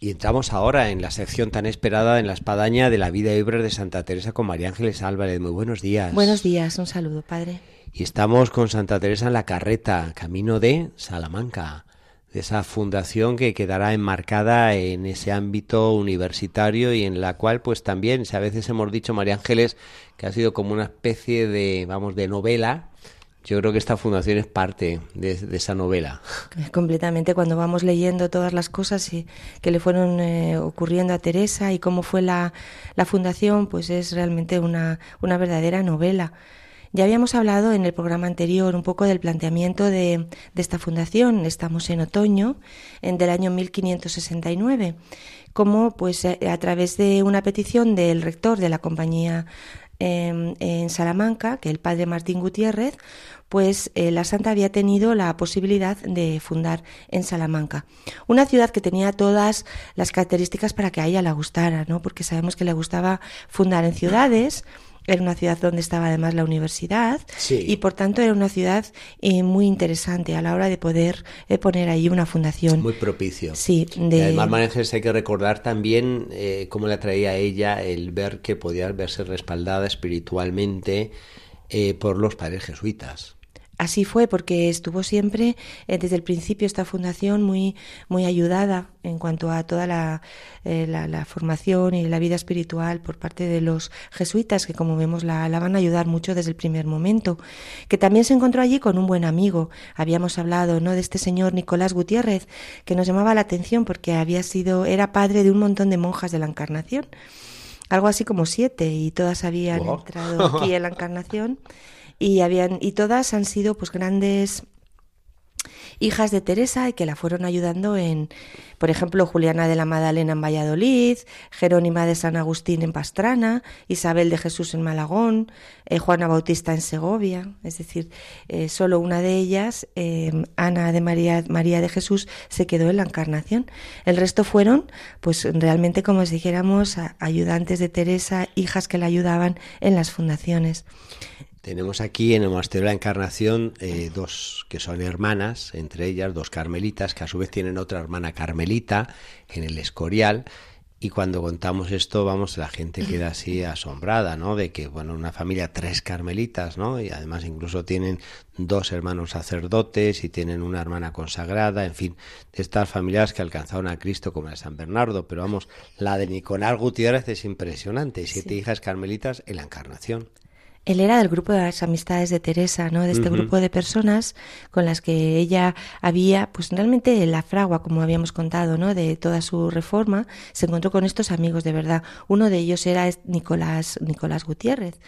Y entramos ahora en la sección tan esperada en la espadaña de la vida y obras de Santa Teresa con María Ángeles Álvarez. Muy buenos días. Buenos días, un saludo, padre. Y estamos con Santa Teresa en la carreta, camino de Salamanca, de esa fundación que quedará enmarcada en ese ámbito universitario y en la cual pues también, si a veces hemos dicho María Ángeles que ha sido como una especie de, vamos, de novela, yo creo que esta fundación es parte de, de esa novela. Completamente, cuando vamos leyendo todas las cosas que le fueron eh, ocurriendo a Teresa y cómo fue la, la fundación, pues es realmente una, una verdadera novela. Ya habíamos hablado en el programa anterior un poco del planteamiento de, de esta fundación. Estamos en otoño en, del año 1569. Como pues eh, a través de una petición del rector de la compañía eh, en Salamanca, que el padre Martín Gutiérrez, pues eh, la santa había tenido la posibilidad de fundar en Salamanca. Una ciudad que tenía todas las características para que a ella le gustara, ¿no? Porque sabemos que le gustaba fundar en ciudades, era una ciudad donde estaba además la universidad Sí. y por tanto era una ciudad eh, muy interesante a la hora de poder eh, poner ahí una fundación. Muy propicio. Sí, de... además, María Ángeles, hay que recordar también eh, cómo le atraía a ella el ver que podía verse respaldada espiritualmente eh, por los padres jesuitas. Así fue, porque estuvo siempre eh, desde el principio esta fundación muy, muy ayudada en cuanto a toda la, eh, la, la formación y la vida espiritual por parte de los jesuitas, que como vemos la, la van a ayudar mucho desde el primer momento. Que también se encontró allí con un buen amigo. Habíamos hablado ¿no? de este señor Nicolás Gutiérrez, que nos llamaba la atención porque había sido, era padre de un montón de monjas de la Encarnación. Algo así como siete, y todas habían Wow. entrado aquí en la Encarnación y habían y todas han sido pues grandes hijas de Teresa y que la fueron ayudando en, por ejemplo, Juliana de la Madalena en Valladolid, Jerónima de San Agustín en Pastrana, Isabel de Jesús en Malagón, eh, Juana Bautista en Segovia, es decir, eh, solo una de ellas, eh, Ana de María, María de Jesús, se quedó en la Encarnación. El resto fueron, pues realmente como si dijéramos, ayudantes de Teresa, hijas que la ayudaban en las fundaciones. Tenemos aquí en el Monasterio de la Encarnación eh, dos que son hermanas, entre ellas dos carmelitas, que a su vez tienen otra hermana carmelita en el Escorial. Y cuando contamos esto, vamos, la gente queda así asombrada, ¿no? De que, bueno, una familia, tres carmelitas, ¿no? Y además incluso tienen dos hermanos sacerdotes y tienen una hermana consagrada, en fin, de estas familias que alcanzaron a Cristo como la de San Bernardo. Pero vamos, la de Nicolás Gutiérrez es impresionante. Siete hijas carmelitas en la Encarnación. Él era del grupo de las amistades de Teresa, ¿no? De este grupo de personas con las que ella había, pues realmente la fragua, como habíamos contado, ¿no? De toda su reforma, se encontró con estos amigos de verdad. Uno de ellos era Nicolás, Nicolás Gutiérrez.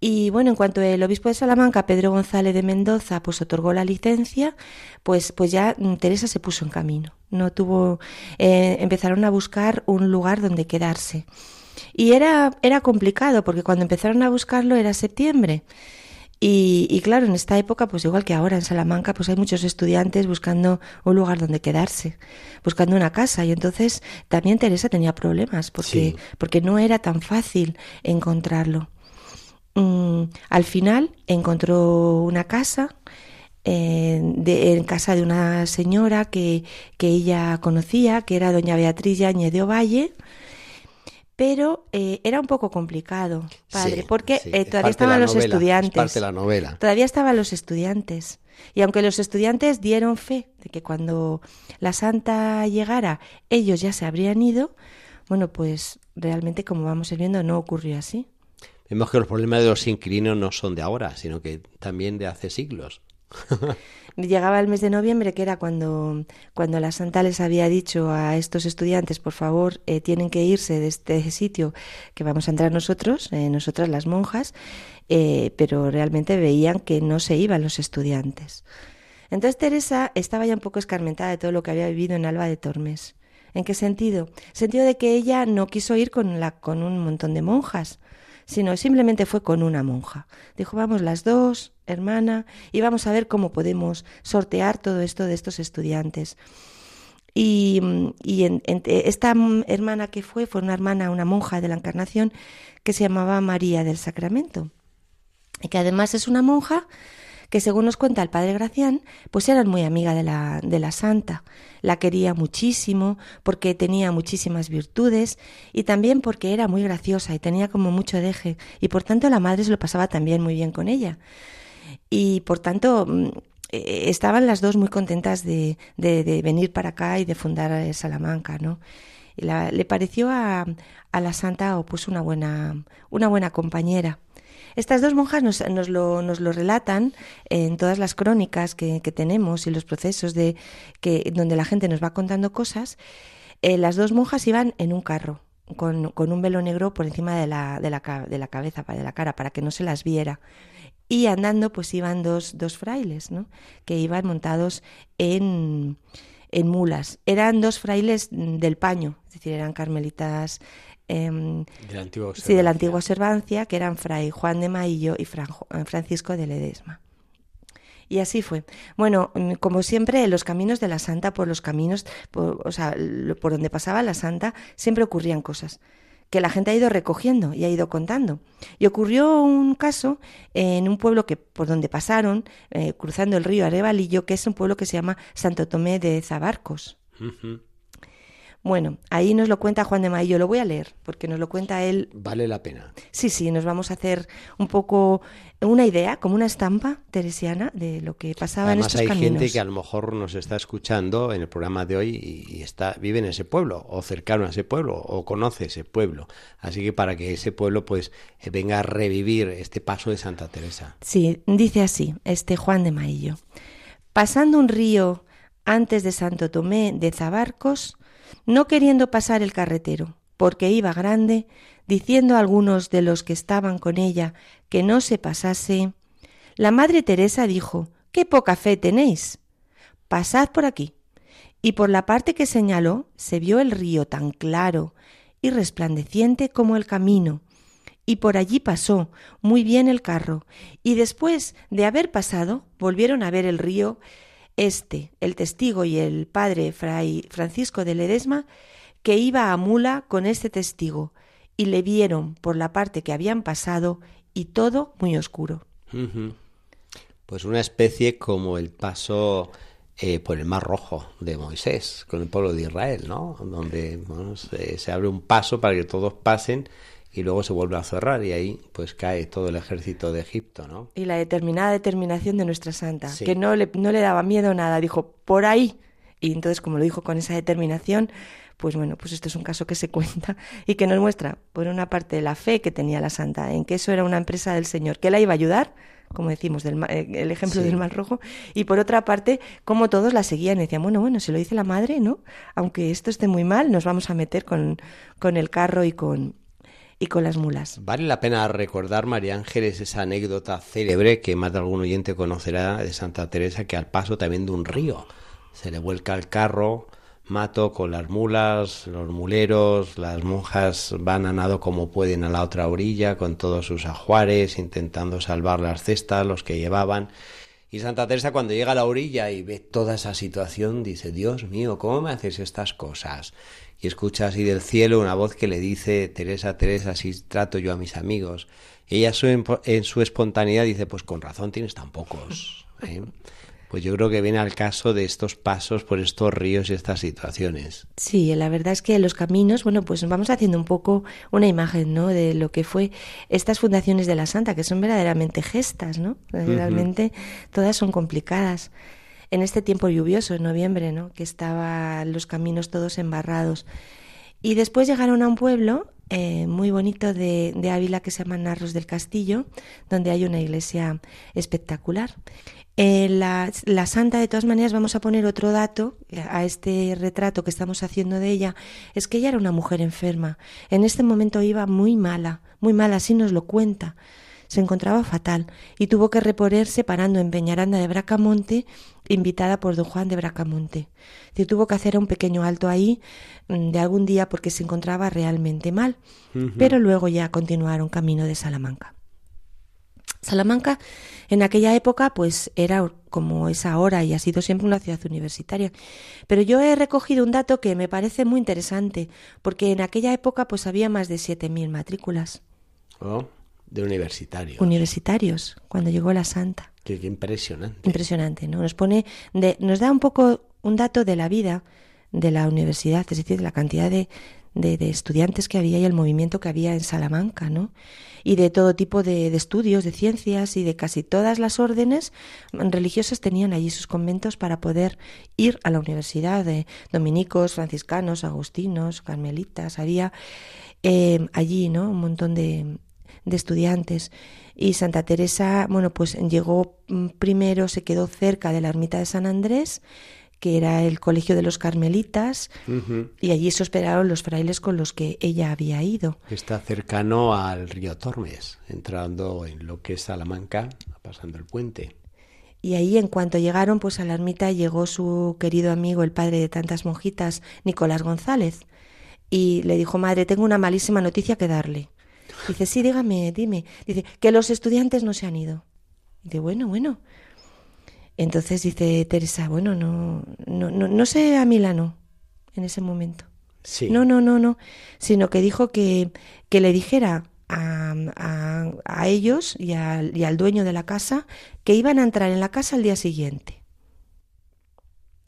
Y bueno, en cuanto el obispo de Salamanca, Pedro González de Mendoza, pues otorgó la licencia, pues, pues ya Teresa se puso en camino. No tuvo, eh, empezaron a buscar un lugar donde quedarse. Y era, era complicado porque cuando empezaron a buscarlo era septiembre. Y, y, claro, en esta época, pues igual que ahora en Salamanca, pues hay muchos estudiantes buscando un lugar donde quedarse, buscando una casa. Y entonces también Teresa tenía problemas porque, porque no era tan fácil encontrarlo. Mm, al final encontró una casa, eh, de, en casa de una señora que, que ella conocía, que era doña Beatriz Yañez de Ovalle, pero eh, era un poco complicado, padre, porque eh, todavía estaban los estudiantes. la novela. Todavía estaban los estudiantes. Y aunque los estudiantes dieron fe de que cuando la santa llegara ellos ya se habrían ido, bueno, pues realmente como vamos viendo no ocurrió así. Vemos que los problemas de los inquilinos no son de ahora, sino que también de hace siglos. Llegaba el mes de noviembre, que era cuando, cuando la santa les había dicho a estos estudiantes, por favor, eh, tienen que irse de este sitio que vamos a entrar nosotros, eh, nosotras las monjas, eh, pero realmente veían que no se iban los estudiantes. Entonces Teresa estaba ya un poco escarmentada de todo lo que había vivido en Alba de Tormes. ¿En qué sentido? Sentido de que ella no quiso ir con, la, con un montón de monjas, sino simplemente fue con una monja. Dijo, vamos las dos, hermana, y vamos a ver cómo podemos sortear todo esto de estos estudiantes. Y, y esta hermana que fue, fue una hermana, una monja de la Encarnación, que se llamaba María del Sacramento, y que además es una monja que según nos cuenta el padre Gracián, pues eran muy amiga de la, de la santa. La quería muchísimo porque tenía muchísimas virtudes y también porque era muy graciosa y tenía como mucho deje y por tanto la madre se lo pasaba también muy bien con ella. Y por tanto mm, eh, estaban las dos muy contentas de, de, venir para acá y de fundar eh, Salamanca, ¿no? Le pareció a, a la santa pues una buena, una buena compañera. Estas dos monjas nos, nos, lo, nos lo, relatan en todas las crónicas que, tenemos y los procesos de que donde la gente nos va contando cosas. Eh, las dos monjas iban en un carro con, con un velo negro por encima de la, de, la, de la cabeza, de la cara, para que no se las viera. Y andando, pues iban dos, dos frailes, ¿no? Que iban montados en, en mulas. Eran dos frailes del paño, es decir, eran carmelitas Em, de la antigua sí, de la antigua observancia, que eran Fray Juan de Maillo y eh, Francisco de Ledesma. Y así fue. Bueno, mm, como siempre, los caminos de la santa, por los caminos, por, o sea, por donde pasaba la santa, siempre ocurrían cosas que la gente ha ido recogiendo y ha ido contando. Y ocurrió un caso en un pueblo que por donde pasaron, eh, cruzando el río Arevalillo, que es un pueblo que se llama Santo Tomé de Zabarcos. Bueno, ahí nos lo cuenta Juan de Maillo, lo voy a leer porque nos lo cuenta él. Vale la pena. Sí, sí, nos vamos a hacer un poco una idea, como una estampa teresiana de lo que pasaba en estos hay caminos. gente que a lo mejor nos está escuchando en el programa de hoy y, está vive en ese pueblo o cercano a ese pueblo o conoce ese pueblo. Así que para que ese pueblo pues eh, venga a revivir este paso de Santa Teresa. Sí, dice así, este Juan de Maillo. Pasando un río antes de Santo Tomé de Zabarcos, no queriendo pasar el carretero, porque iba grande, diciendo a algunos de los que estaban con ella que no se pasase, la Madre Teresa dijo Qué poca fe tenéis. pasad por aquí. Y por la parte que señaló se vio el río tan claro y resplandeciente como el camino, y por allí pasó muy bien el carro, y después de haber pasado volvieron a ver el río. Este, el testigo y el padre Fray Francisco de Ledesma, que iba a mula con este testigo, y le vieron por la parte que habían pasado, y todo muy oscuro. Pues una especie como el paso eh, por el Mar Rojo de Moisés con el pueblo de Israel, ¿no? Donde se, se, abre un paso para que todos pasen y luego se vuelve a cerrar y ahí pues cae todo el ejército de Egipto, ¿no? Y la determinada determinación de nuestra santa, sí. que no le, no le daba miedo nada, dijo, por ahí. Y entonces, como lo dijo con esa determinación, pues bueno, pues esto es un caso que se cuenta y que nos muestra, por una parte, la fe que tenía la santa en que eso era una empresa del Señor, que la iba a ayudar, como decimos, del, el ejemplo sí. del Mar Rojo, y por otra parte, como todos la seguían y decían, bueno, bueno, si lo dice la madre, ¿no? Aunque esto esté muy mal, nos vamos a meter con, con el carro y con, y con las mulas. Vale la pena recordar, María Ángeles, esa anécdota célebre que más de algún oyente conocerá de Santa Teresa, que al paso también de un río se le vuelca el carro, mato con las mulas, los muleros, las monjas van a nado como pueden a la otra orilla con todos sus ajuares, intentando salvar las cestas, los que llevaban. Y Santa Teresa cuando llega a la orilla y ve toda esa situación, dice, Dios mío, ¿cómo me haces estas cosas? Y escucha así del cielo una voz que le dice, Teresa, Teresa, así trato yo a mis amigos. Y ella en su espontaneidad dice, pues con razón tienes tan pocos. ¿eh? Pues yo creo que viene al caso de estos pasos por estos ríos y estas situaciones. Sí, la verdad es que los caminos, bueno, pues vamos haciendo un poco una imagen, ¿no? De lo que fue estas fundaciones de la Santa, que son verdaderamente gestas, ¿no? Realmente uh -huh. todas son complicadas. En este tiempo lluvioso, en noviembre, ¿no? Que estaban los caminos todos embarrados. Y después llegaron a un pueblo eh, muy bonito de, de Ávila que se llama Narros del Castillo, donde hay una iglesia espectacular. Eh, la, la, santa, de todas maneras, vamos a poner otro dato a este retrato que estamos haciendo de ella, es que ella era una mujer enferma. En este momento iba muy mala, muy mala, así nos lo cuenta. Se encontraba fatal y tuvo que reponerse parando en Peñaranda de Bracamonte, invitada por don Juan de Bracamonte. Se tuvo que hacer un pequeño alto ahí de algún día porque se encontraba realmente mal, uh -huh. pero luego ya continuaron camino de Salamanca. Salamanca en aquella época pues era como es ahora y ha sido siempre una ciudad universitaria. Pero yo he recogido un dato que me parece muy interesante, porque en aquella época pues había más de 7.000 matrículas. Oh, de universitarios. Universitarios, cuando llegó la Santa. Qué, qué impresionante. Impresionante, ¿no? Nos pone, de, nos da un poco un dato de la vida de la universidad, es decir, de la cantidad de, de, de, estudiantes que había y el movimiento que había en Salamanca, ¿no? Y de todo tipo de, de, estudios, de ciencias y de casi todas las órdenes religiosas tenían allí sus conventos para poder ir a la universidad, de dominicos, franciscanos, agustinos, carmelitas, había eh, allí, ¿no? Un montón de, de estudiantes. Y Santa Teresa, bueno, pues llegó primero, se quedó cerca de la ermita de San Andrés, que era el colegio de los carmelitas, uh -huh. y allí se hospedaron los frailes con los que ella había ido. Está cercano al río Tormes, entrando en lo que es Salamanca, pasando el puente. Y ahí, en cuanto llegaron, pues a la ermita llegó su querido amigo, el padre de tantas monjitas, Nicolás González, y le dijo, madre, tengo una malísima noticia que darle. Dice, sí, dígame, dime. Dice, que los estudiantes no se han ido. Dice, bueno, bueno. Entonces dice Teresa, bueno, no, no, no, no sé a Milano en ese momento. Sí. No, no, no, no. Sino que dijo que, que le dijera a, a, a ellos y al, y al dueño de la casa que iban a entrar en la casa al día siguiente.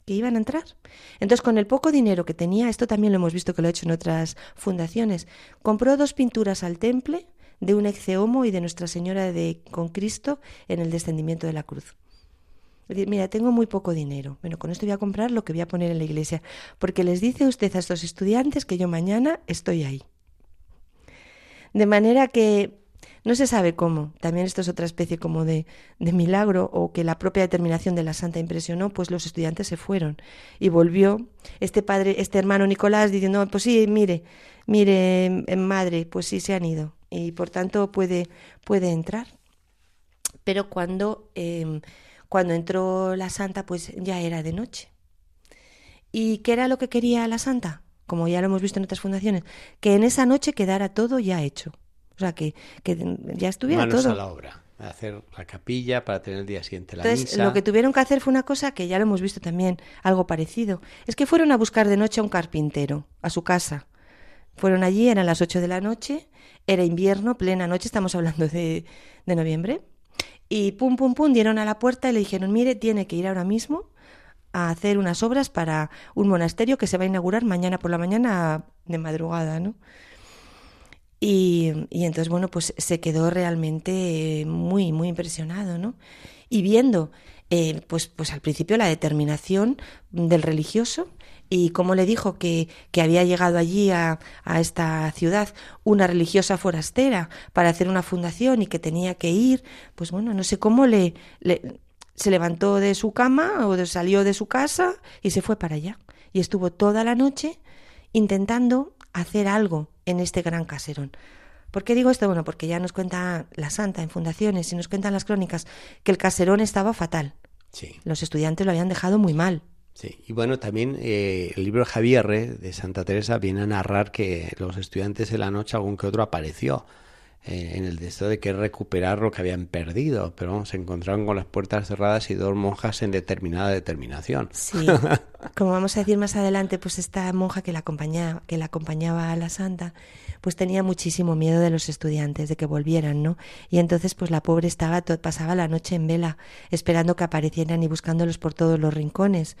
Que iban a entrar. Entonces, con el poco dinero que tenía, esto también lo hemos visto que lo ha hecho en otras fundaciones, compró dos pinturas al temple de un exeomo y de Nuestra Señora de con Cristo en el descendimiento de la cruz. Mira, tengo muy poco dinero. Bueno, con esto voy a comprar lo que voy a poner en la iglesia. Porque les dice usted a estos estudiantes que yo mañana estoy ahí. De manera que no se sabe cómo. También esto es otra especie como de, de, milagro o que la propia determinación de la santa impresionó, pues los estudiantes se fueron. Y volvió este padre, este hermano Nicolás diciendo, pues sí, mire, mire, madre, pues sí se han ido. Y por tanto puede, puede entrar. Pero cuando... Eh, Cuando entró la santa, pues ya era de noche. ¿Y qué era lo que quería la santa? Como ya lo hemos visto en otras fundaciones, que en esa noche quedara todo ya hecho. O sea, que, que ya estuviera Manos todo. a la obra. Hacer la capilla para tener el día siguiente la Entonces, misa. lo que tuvieron que hacer fue una cosa que ya lo hemos visto también, algo parecido. Es que fueron a buscar de noche a un carpintero, a su casa. Fueron allí, eran las 8 de la noche, era invierno, plena noche, estamos hablando de, de noviembre. Y pum, pum, pum, dieron a la puerta y le dijeron, mire, tiene que ir ahora mismo a hacer unas obras para un monasterio que se va a inaugurar mañana por la mañana de madrugada, ¿no? Y, y entonces, bueno, pues se quedó realmente eh, muy, muy impresionado, ¿no? Y viendo, eh, pues, pues al principio la determinación del religioso y cómo le dijo que, que había llegado allí a, a esta ciudad una religiosa forastera para hacer una fundación y que tenía que ir, pues bueno, no sé cómo le, le se levantó de su cama o salió de su casa y se fue para allá. Y estuvo toda la noche intentando hacer algo en este gran caserón. ¿Por qué digo esto? Bueno, porque ya nos cuenta la santa en fundaciones y nos cuentan las crónicas que el caserón estaba fatal. Sí, Los estudiantes lo habían dejado muy mal. sí. Y bueno, también eh, el libro Javierre de Santa Teresa viene a narrar que los estudiantes en la noche algún que otro apareció eh, en el deseo de querer recuperar lo que habían perdido, pero vamos, se encontraron con las puertas cerradas y dos monjas en determinada determinación. Sí, como vamos a decir más adelante, pues esta monja que la acompañaba, que la acompañaba a la santa, pues tenía muchísimo miedo de los estudiantes, de que volvieran, ¿no? Y entonces, pues la pobre estaba, pasaba la noche en vela, esperando que aparecieran y buscándolos por todos los rincones.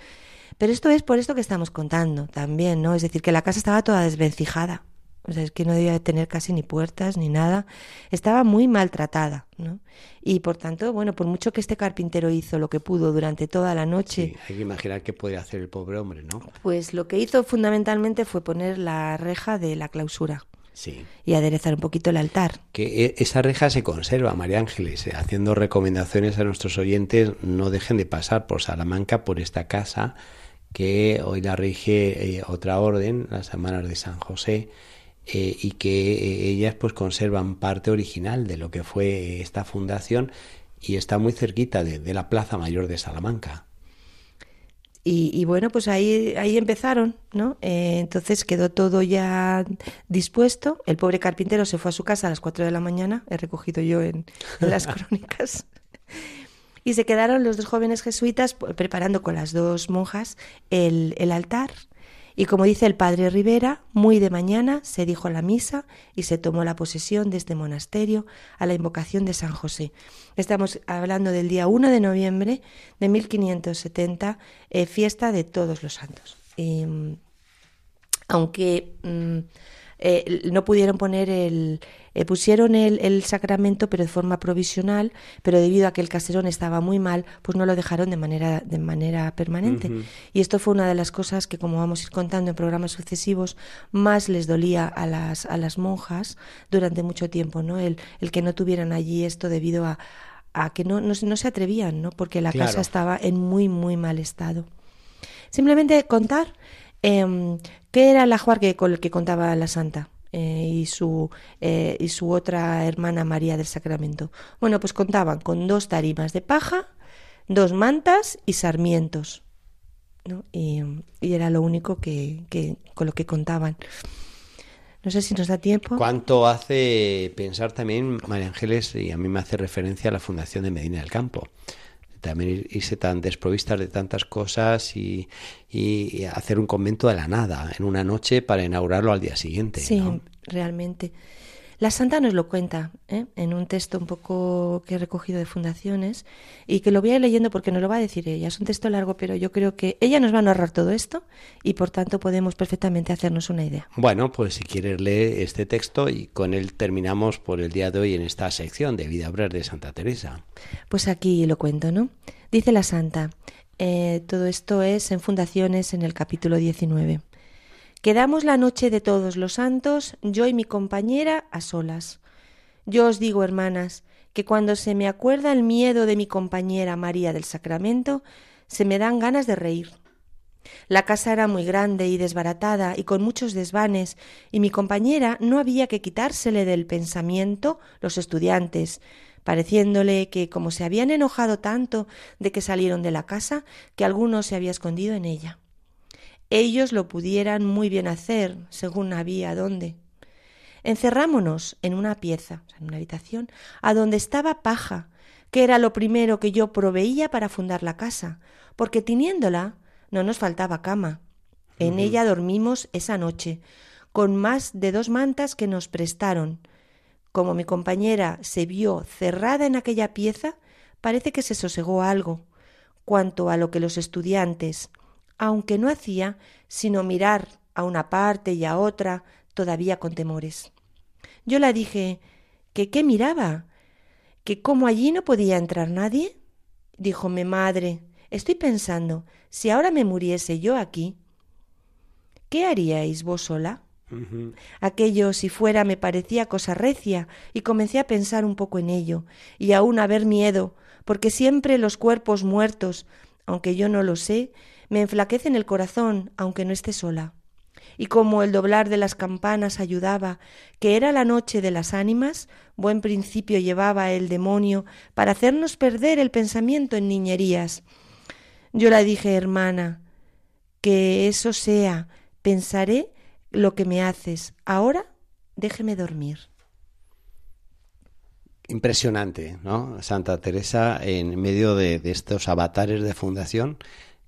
Pero esto es por esto que estamos contando también, ¿no? Es decir, que la casa estaba toda desvencijada. O sea, es que no debía de tener casi ni puertas ni nada. Estaba muy maltratada, ¿no? Y por tanto, bueno, por mucho que este carpintero hizo lo que pudo durante toda la noche, Sí, hay que imaginar qué podía hacer el pobre hombre, ¿no? pues lo que hizo fundamentalmente fue poner la reja de la clausura Sí. y aderezar un poquito el altar. Que e- esa reja se conserva, María Ángeles, eh, haciendo recomendaciones a nuestros oyentes, no dejen de pasar por Salamanca, por esta casa, que hoy la rige eh, otra orden, las hermanas de San José, eh, y que eh, ellas pues conservan parte original de lo que fue esta fundación y está muy cerquita de, de la Plaza Mayor de Salamanca. Y, y bueno, pues ahí, ahí empezaron, ¿no? Eh, entonces quedó todo ya dispuesto. El pobre carpintero se fue a su casa a las 4 de la mañana, he recogido yo en, en las crónicas. Y se quedaron los dos jóvenes jesuitas preparando con las dos monjas el, el altar. Y como dice el padre Rivera, muy de mañana se dijo la misa y se tomó la posesión de este monasterio a la invocación de San José. Estamos hablando del día 1 de noviembre de 1570, eh, fiesta de todos los santos. Mm, aunque mm, eh, no pudieron poner el eh, pusieron el, el sacramento pero de forma provisional pero debido a que el caserón estaba muy mal pues no lo dejaron de manera de manera permanente. Y esto fue una de las cosas que como vamos a ir contando en programas sucesivos más les dolía a las a las monjas durante mucho tiempo no el, el que no tuvieran allí esto debido a, a que no, no, se- no se atrevían no porque la Claro. casa estaba en muy muy mal estado. Simplemente contar eh, qué era el ajuar que, con el que contaba la santa eh, y, su, eh, y su otra hermana María del Sacramento. Bueno, pues contaban con dos tarimas de paja, dos mantas y sarmientos. ¿no? Y, y era lo único que, que- con lo que contaban. No sé si nos da tiempo. ¿Cuánto hace pensar también, María Ángeles, y a mí me hace referencia a la Fundación de Medina del Campo? También ir- irse tan desprovistas de tantas cosas y, y- y hacer un convento de la nada en una noche para inaugurarlo al día siguiente. Sí, ¿no? realmente. La santa nos lo cuenta ¿eh? en un texto un poco que he recogido de fundaciones y que lo voy a ir leyendo porque nos lo va a decir ella. Es un texto largo, pero yo creo que ella nos va a narrar todo esto y por tanto podemos perfectamente hacernos una idea. Bueno, pues si quieres leer este texto y con él terminamos por el día de hoy en esta sección de Vida Breve de Santa Teresa. Pues aquí lo cuento, ¿no? Dice la santa, eh, todo esto es en fundaciones en el capítulo 19. Quedamos la noche de todos los santos, yo y mi compañera, a solas. Yo os digo, hermanas, que cuando se me acuerda el miedo de mi compañera María del Sacramento, se me dan ganas de reír. La casa era muy grande y desbaratada y con muchos desvanes, y mi compañera no había que quitársele del pensamiento los estudiantes, pareciéndole que como se habían enojado tanto de que salieron de la casa, que alguno se había escondido en ella. Ellos lo pudieran muy bien hacer, según había dónde. Encerrámonos en una pieza, en una habitación, a donde estaba paja, que era lo primero que yo proveía para fundar la casa, porque teniéndola no nos faltaba cama. En ella dormimos esa noche, con más de dos mantas que nos prestaron. Como mi compañera se vio cerrada en aquella pieza, parece que se sosegó algo, cuanto a lo que los estudiantes, aunque no hacía sino mirar a una parte y a otra, todavía con temores. Yo la dije que qué miraba, que como allí no podía entrar nadie. Díjome madre, estoy pensando, si ahora me muriese yo aquí, ¿qué haríais vos sola? Aquello, si fuera, me parecía cosa recia, y comencé a pensar un poco en ello, y aún a ver miedo, porque siempre los cuerpos muertos, aunque yo no lo sé, me enflaquecen el corazón, aunque no esté sola. Y como el doblar de las campanas ayudaba, que era la noche de las ánimas, buen principio llevaba el demonio para hacernos perder el pensamiento en niñerías. Yo la dije, hermana, que eso sea, pensaré lo que me haces. Ahora déjeme dormir. Impresionante, ¿no? Santa Teresa en medio de, estos avatares de fundación,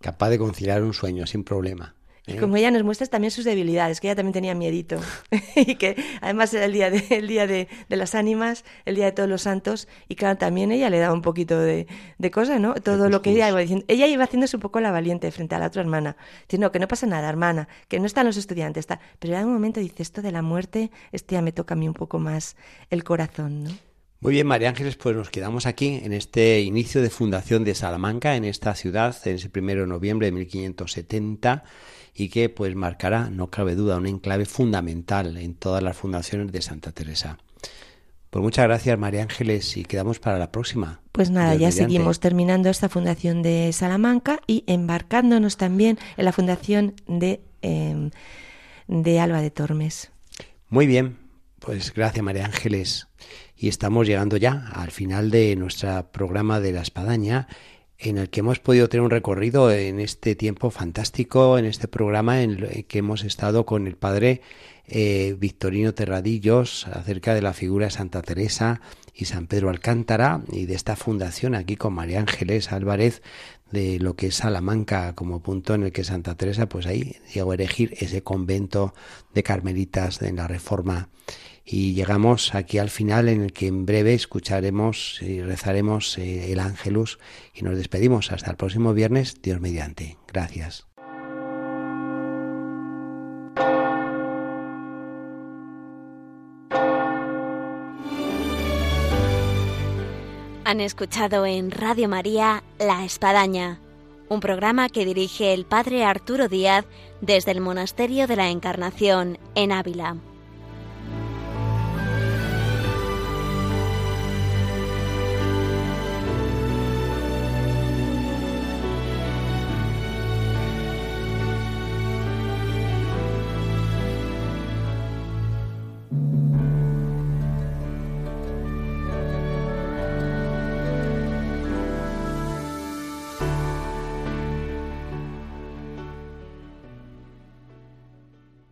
capaz de conciliar un sueño sin problema. Y como ella nos muestra también sus debilidades, que ella también tenía miedito. y que además era el día, de, el día de, las ánimas, el día de todos los santos, y claro, también ella le daba un poquito de, de cosas, ¿no? Todo lo que ella iba diciendo. Ella iba haciéndose un poco la valiente frente a la otra hermana. Diciendo, no, que no pasa nada, hermana, que no están los estudiantes, está. Pero en un momento dice, esto de la muerte, este ya me toca a mí un poco más el corazón, ¿no? Muy bien, María Ángeles, pues nos quedamos aquí en este inicio de fundación de Salamanca, en esta ciudad, en ese primero de noviembre de 1570 y que pues marcará, no cabe duda, un enclave fundamental en todas las fundaciones de Santa Teresa. Pues muchas gracias María Ángeles y quedamos para la próxima. Pues nada, ya seguimos terminando esta fundación de Salamanca y embarcándonos también en la fundación de, em, de Alba de Tormes. Muy bien, pues gracias María Ángeles. Y estamos llegando ya al final de nuestro programa de la espadaña en el que hemos podido tener un recorrido en este tiempo fantástico, en este programa en el que hemos estado con el padre eh, Victorino Terradillos acerca de la figura de Santa Teresa y San Pedro Alcántara y de esta fundación aquí con María Ángeles Álvarez de lo que es Salamanca como punto en el que Santa Teresa pues ahí llegó a elegir ese convento de carmelitas en la Reforma y llegamos aquí al final en el que en breve escucharemos y rezaremos eh, el ángelus y nos despedimos hasta el próximo viernes, Dios mediante. Gracias. Han escuchado en Radio María La Espadaña, un programa que dirige el Padre Arturo Díaz desde el Monasterio de la Encarnación en Ávila.